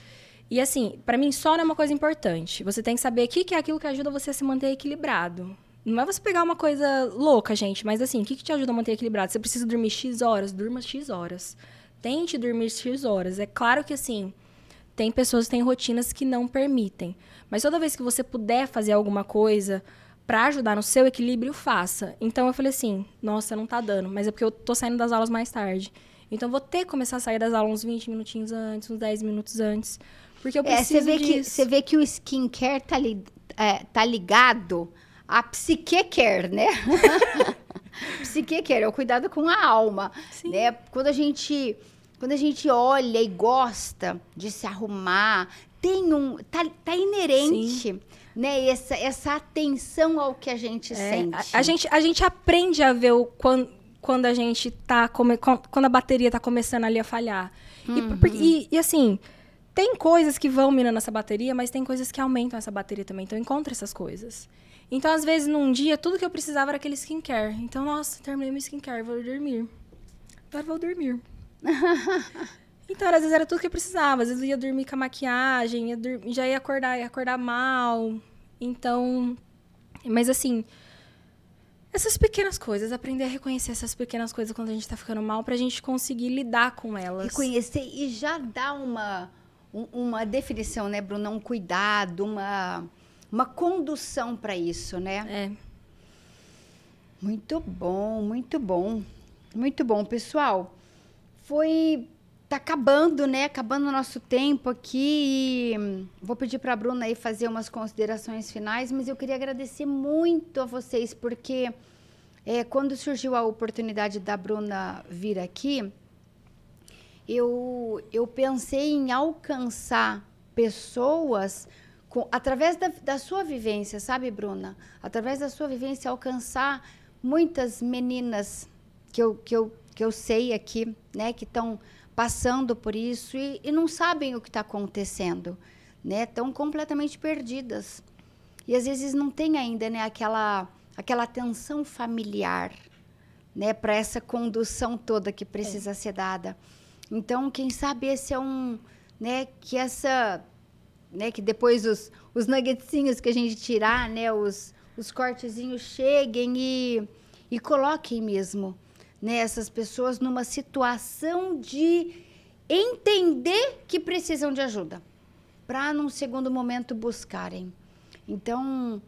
E assim, para mim, sono é uma coisa importante. Você tem que saber o que, que é aquilo que ajuda você a se manter equilibrado. Não é você pegar uma coisa louca, gente, mas assim, o que, que te ajuda a manter equilibrado? Você precisa dormir X horas, durma X horas. Tente dormir X horas. É claro que assim, tem pessoas que têm rotinas que não permitem. Mas toda vez que você puder fazer alguma coisa para ajudar no seu equilíbrio, faça. Então eu falei assim, nossa, não tá dando, mas é porque eu tô saindo das aulas mais tarde. Então vou ter que começar a sair das aulas uns 20 minutinhos antes, uns 10 minutos antes porque eu preciso é, você vê disso. Que, você vê que o skincare tá, li, é, tá ligado à psique care, né? psique care, é o cuidado com a alma. Sim. Né? Quando a gente... Quando a gente olha e gosta de se arrumar, tem um. Tá, tá inerente. Sim né? Essa, essa atenção ao que a gente é, sente. A, a, gente, a gente aprende a ver o quando, quando a gente tá. Come, quando a bateria tá começando ali a falhar. Uhum. E, e, e, assim, tem coisas que vão minando essa bateria, mas tem coisas que aumentam essa bateria também. Então, encontra essas coisas. Então, às vezes, num dia, tudo que eu precisava era aquele skincare. Então, nossa, terminei meu skincare, vou dormir. Agora vou dormir. então, às vezes, era tudo que eu precisava. Às vezes, eu ia dormir com a maquiagem, ia já ia acordar, ia acordar mal. Então, mas assim, essas pequenas coisas, aprender a reconhecer essas pequenas coisas quando a gente tá ficando mal, pra gente conseguir lidar com elas. Reconhecer e já dar uma um, uma definição, né, Bruna? Um cuidado, uma, uma condução para isso, né? É. Muito bom, muito bom. Muito bom, pessoal. Foi tá acabando, né? Acabando o nosso tempo aqui. Vou pedir para a Bruna aí fazer umas considerações finais, mas eu queria agradecer muito a vocês porque é, quando surgiu a oportunidade da Bruna vir aqui, eu, eu pensei em alcançar pessoas com, através da, da sua vivência, sabe, Bruna? Através da sua vivência, alcançar muitas meninas que eu, que eu, que eu sei aqui, né, que estão passando por isso e, e não sabem o que está acontecendo, né? Estão completamente perdidas. E às vezes não tem ainda né, aquela, aquela atenção familiar né, para essa condução toda que precisa é. ser dada. Então, quem sabe esse é um, né, que essa, né, que depois os, os nuggetzinhos que a gente tirar, né, os, os cortezinhos cheguem e, e coloquem mesmo, né, essas pessoas numa situação de entender que precisam de ajuda, para num segundo momento buscarem. Então,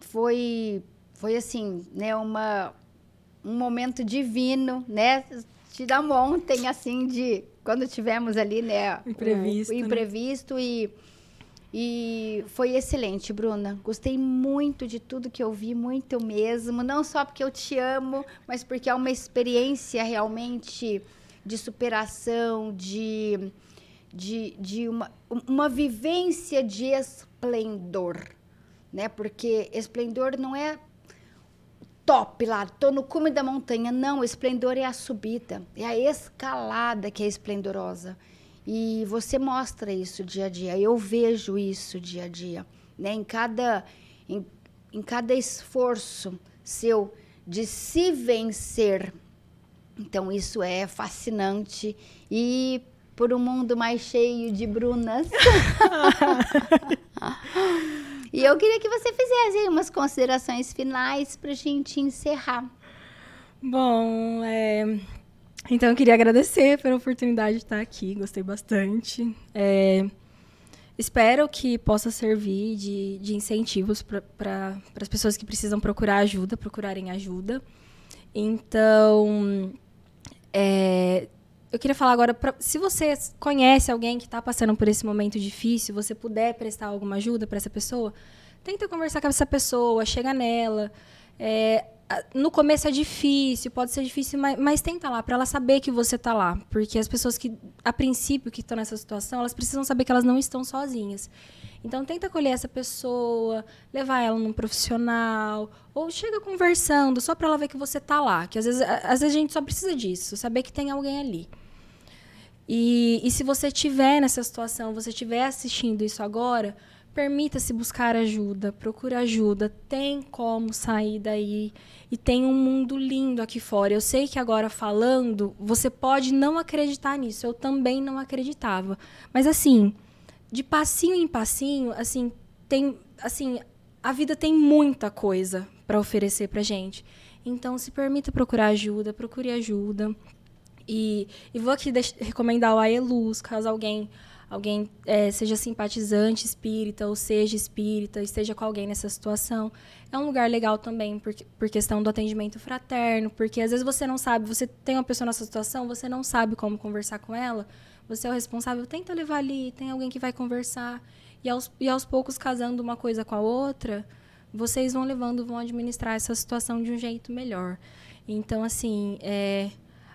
foi foi assim, né, uma um momento divino, né? tiramos ontem, assim, de quando tivemos ali, né? Imprevisto. O, o imprevisto né? e. E foi excelente, Bruna. Gostei muito de tudo que eu vi, muito mesmo. Não só porque eu te amo, mas porque é uma experiência realmente de superação, de, de, de uma, uma vivência de esplendor. Né? Porque esplendor não é top lá, tô no cume da montanha. Não, esplendor é a subida, é a escalada que é esplendorosa. E você mostra isso dia a dia. Eu vejo isso dia a dia, né? Em cada em, em cada esforço seu de se vencer. Então isso é fascinante e por um mundo mais cheio de brunas. E eu queria que você fizesse umas considerações finais para a gente encerrar. Bom, é... então eu queria agradecer pela oportunidade de estar aqui, gostei bastante. É... Espero que possa servir de, de incentivos para as pessoas que precisam procurar ajuda, procurarem ajuda. Então, é, eu queria falar agora, pra, se você conhece alguém que está passando por esse momento difícil, você puder prestar alguma ajuda para essa pessoa, tenta conversar com essa pessoa, chega nela. É, no começo é difícil, pode ser difícil, mas, mas tenta lá, para ela saber que você está lá. Porque as pessoas que, a princípio, que estão nessa situação, elas precisam saber que elas não estão sozinhas. Então, tenta acolher essa pessoa, levar ela num profissional, ou chega conversando, só para ela ver que você está lá. Que às vezes, às vezes a gente só precisa disso, saber que tem alguém ali. E, e se você estiver nessa situação, você estiver assistindo isso agora, Permita-se buscar ajuda, procure ajuda, tem como sair daí e tem um mundo lindo aqui fora. Eu sei que agora falando, você pode não acreditar nisso. Eu também não acreditava. Mas assim, de passinho em passinho, assim, tem assim, a vida tem muita coisa para oferecer pra gente. Então, se permita procurar ajuda, procure ajuda. E, e vou aqui recomendar o Aeluz, caso alguém alguém é, seja simpatizante espírita ou seja espírita, esteja com alguém nessa situação. É um lugar legal também por, por questão do atendimento fraterno, porque às vezes você não sabe, você tem uma pessoa nessa situação, você não sabe como conversar com ela, você é o responsável, tenta levar ali, tem alguém que vai conversar. E aos, e aos poucos, casando uma coisa com a outra, vocês vão levando, vão administrar essa situação de um jeito melhor. Então, assim, é,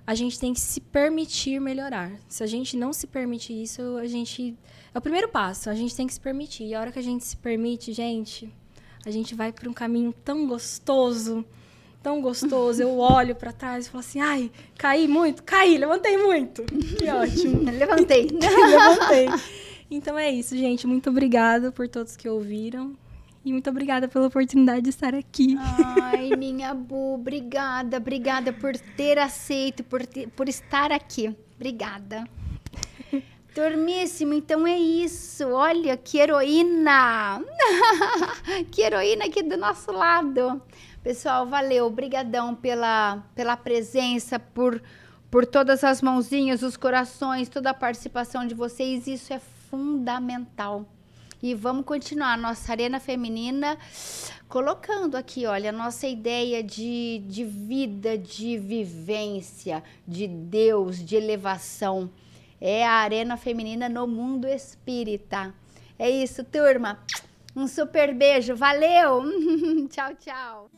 a gente tem que se permitir melhorar. Se a gente não se permite isso, a gente. É o primeiro passo, a gente tem que se permitir. E a hora que a gente se permite, gente, a gente vai para um caminho tão gostoso, tão gostoso. Eu olho para trás e falo assim: ai, caí muito? Caí, levantei muito. Que ótimo. Levantei. levantei. Então é isso, gente. Muito obrigada por todos que ouviram. E muito obrigada pela oportunidade de estar aqui. Ai, minha Bu, obrigada, obrigada por ter aceito, por, ter, por estar aqui. Obrigada. Turmíssimo, então é isso. Olha que heroína! que heroína aqui do nosso lado. Pessoal, valeu, obrigadão pela, pela presença, por, por todas as mãozinhas, os corações, toda a participação de vocês. Isso é fundamental. E vamos continuar nossa arena feminina colocando aqui, olha, a nossa ideia de, de vida, de vivência, de Deus, de elevação. É a arena feminina no mundo espírita. É isso, turma. Um super beijo. Valeu! tchau, tchau.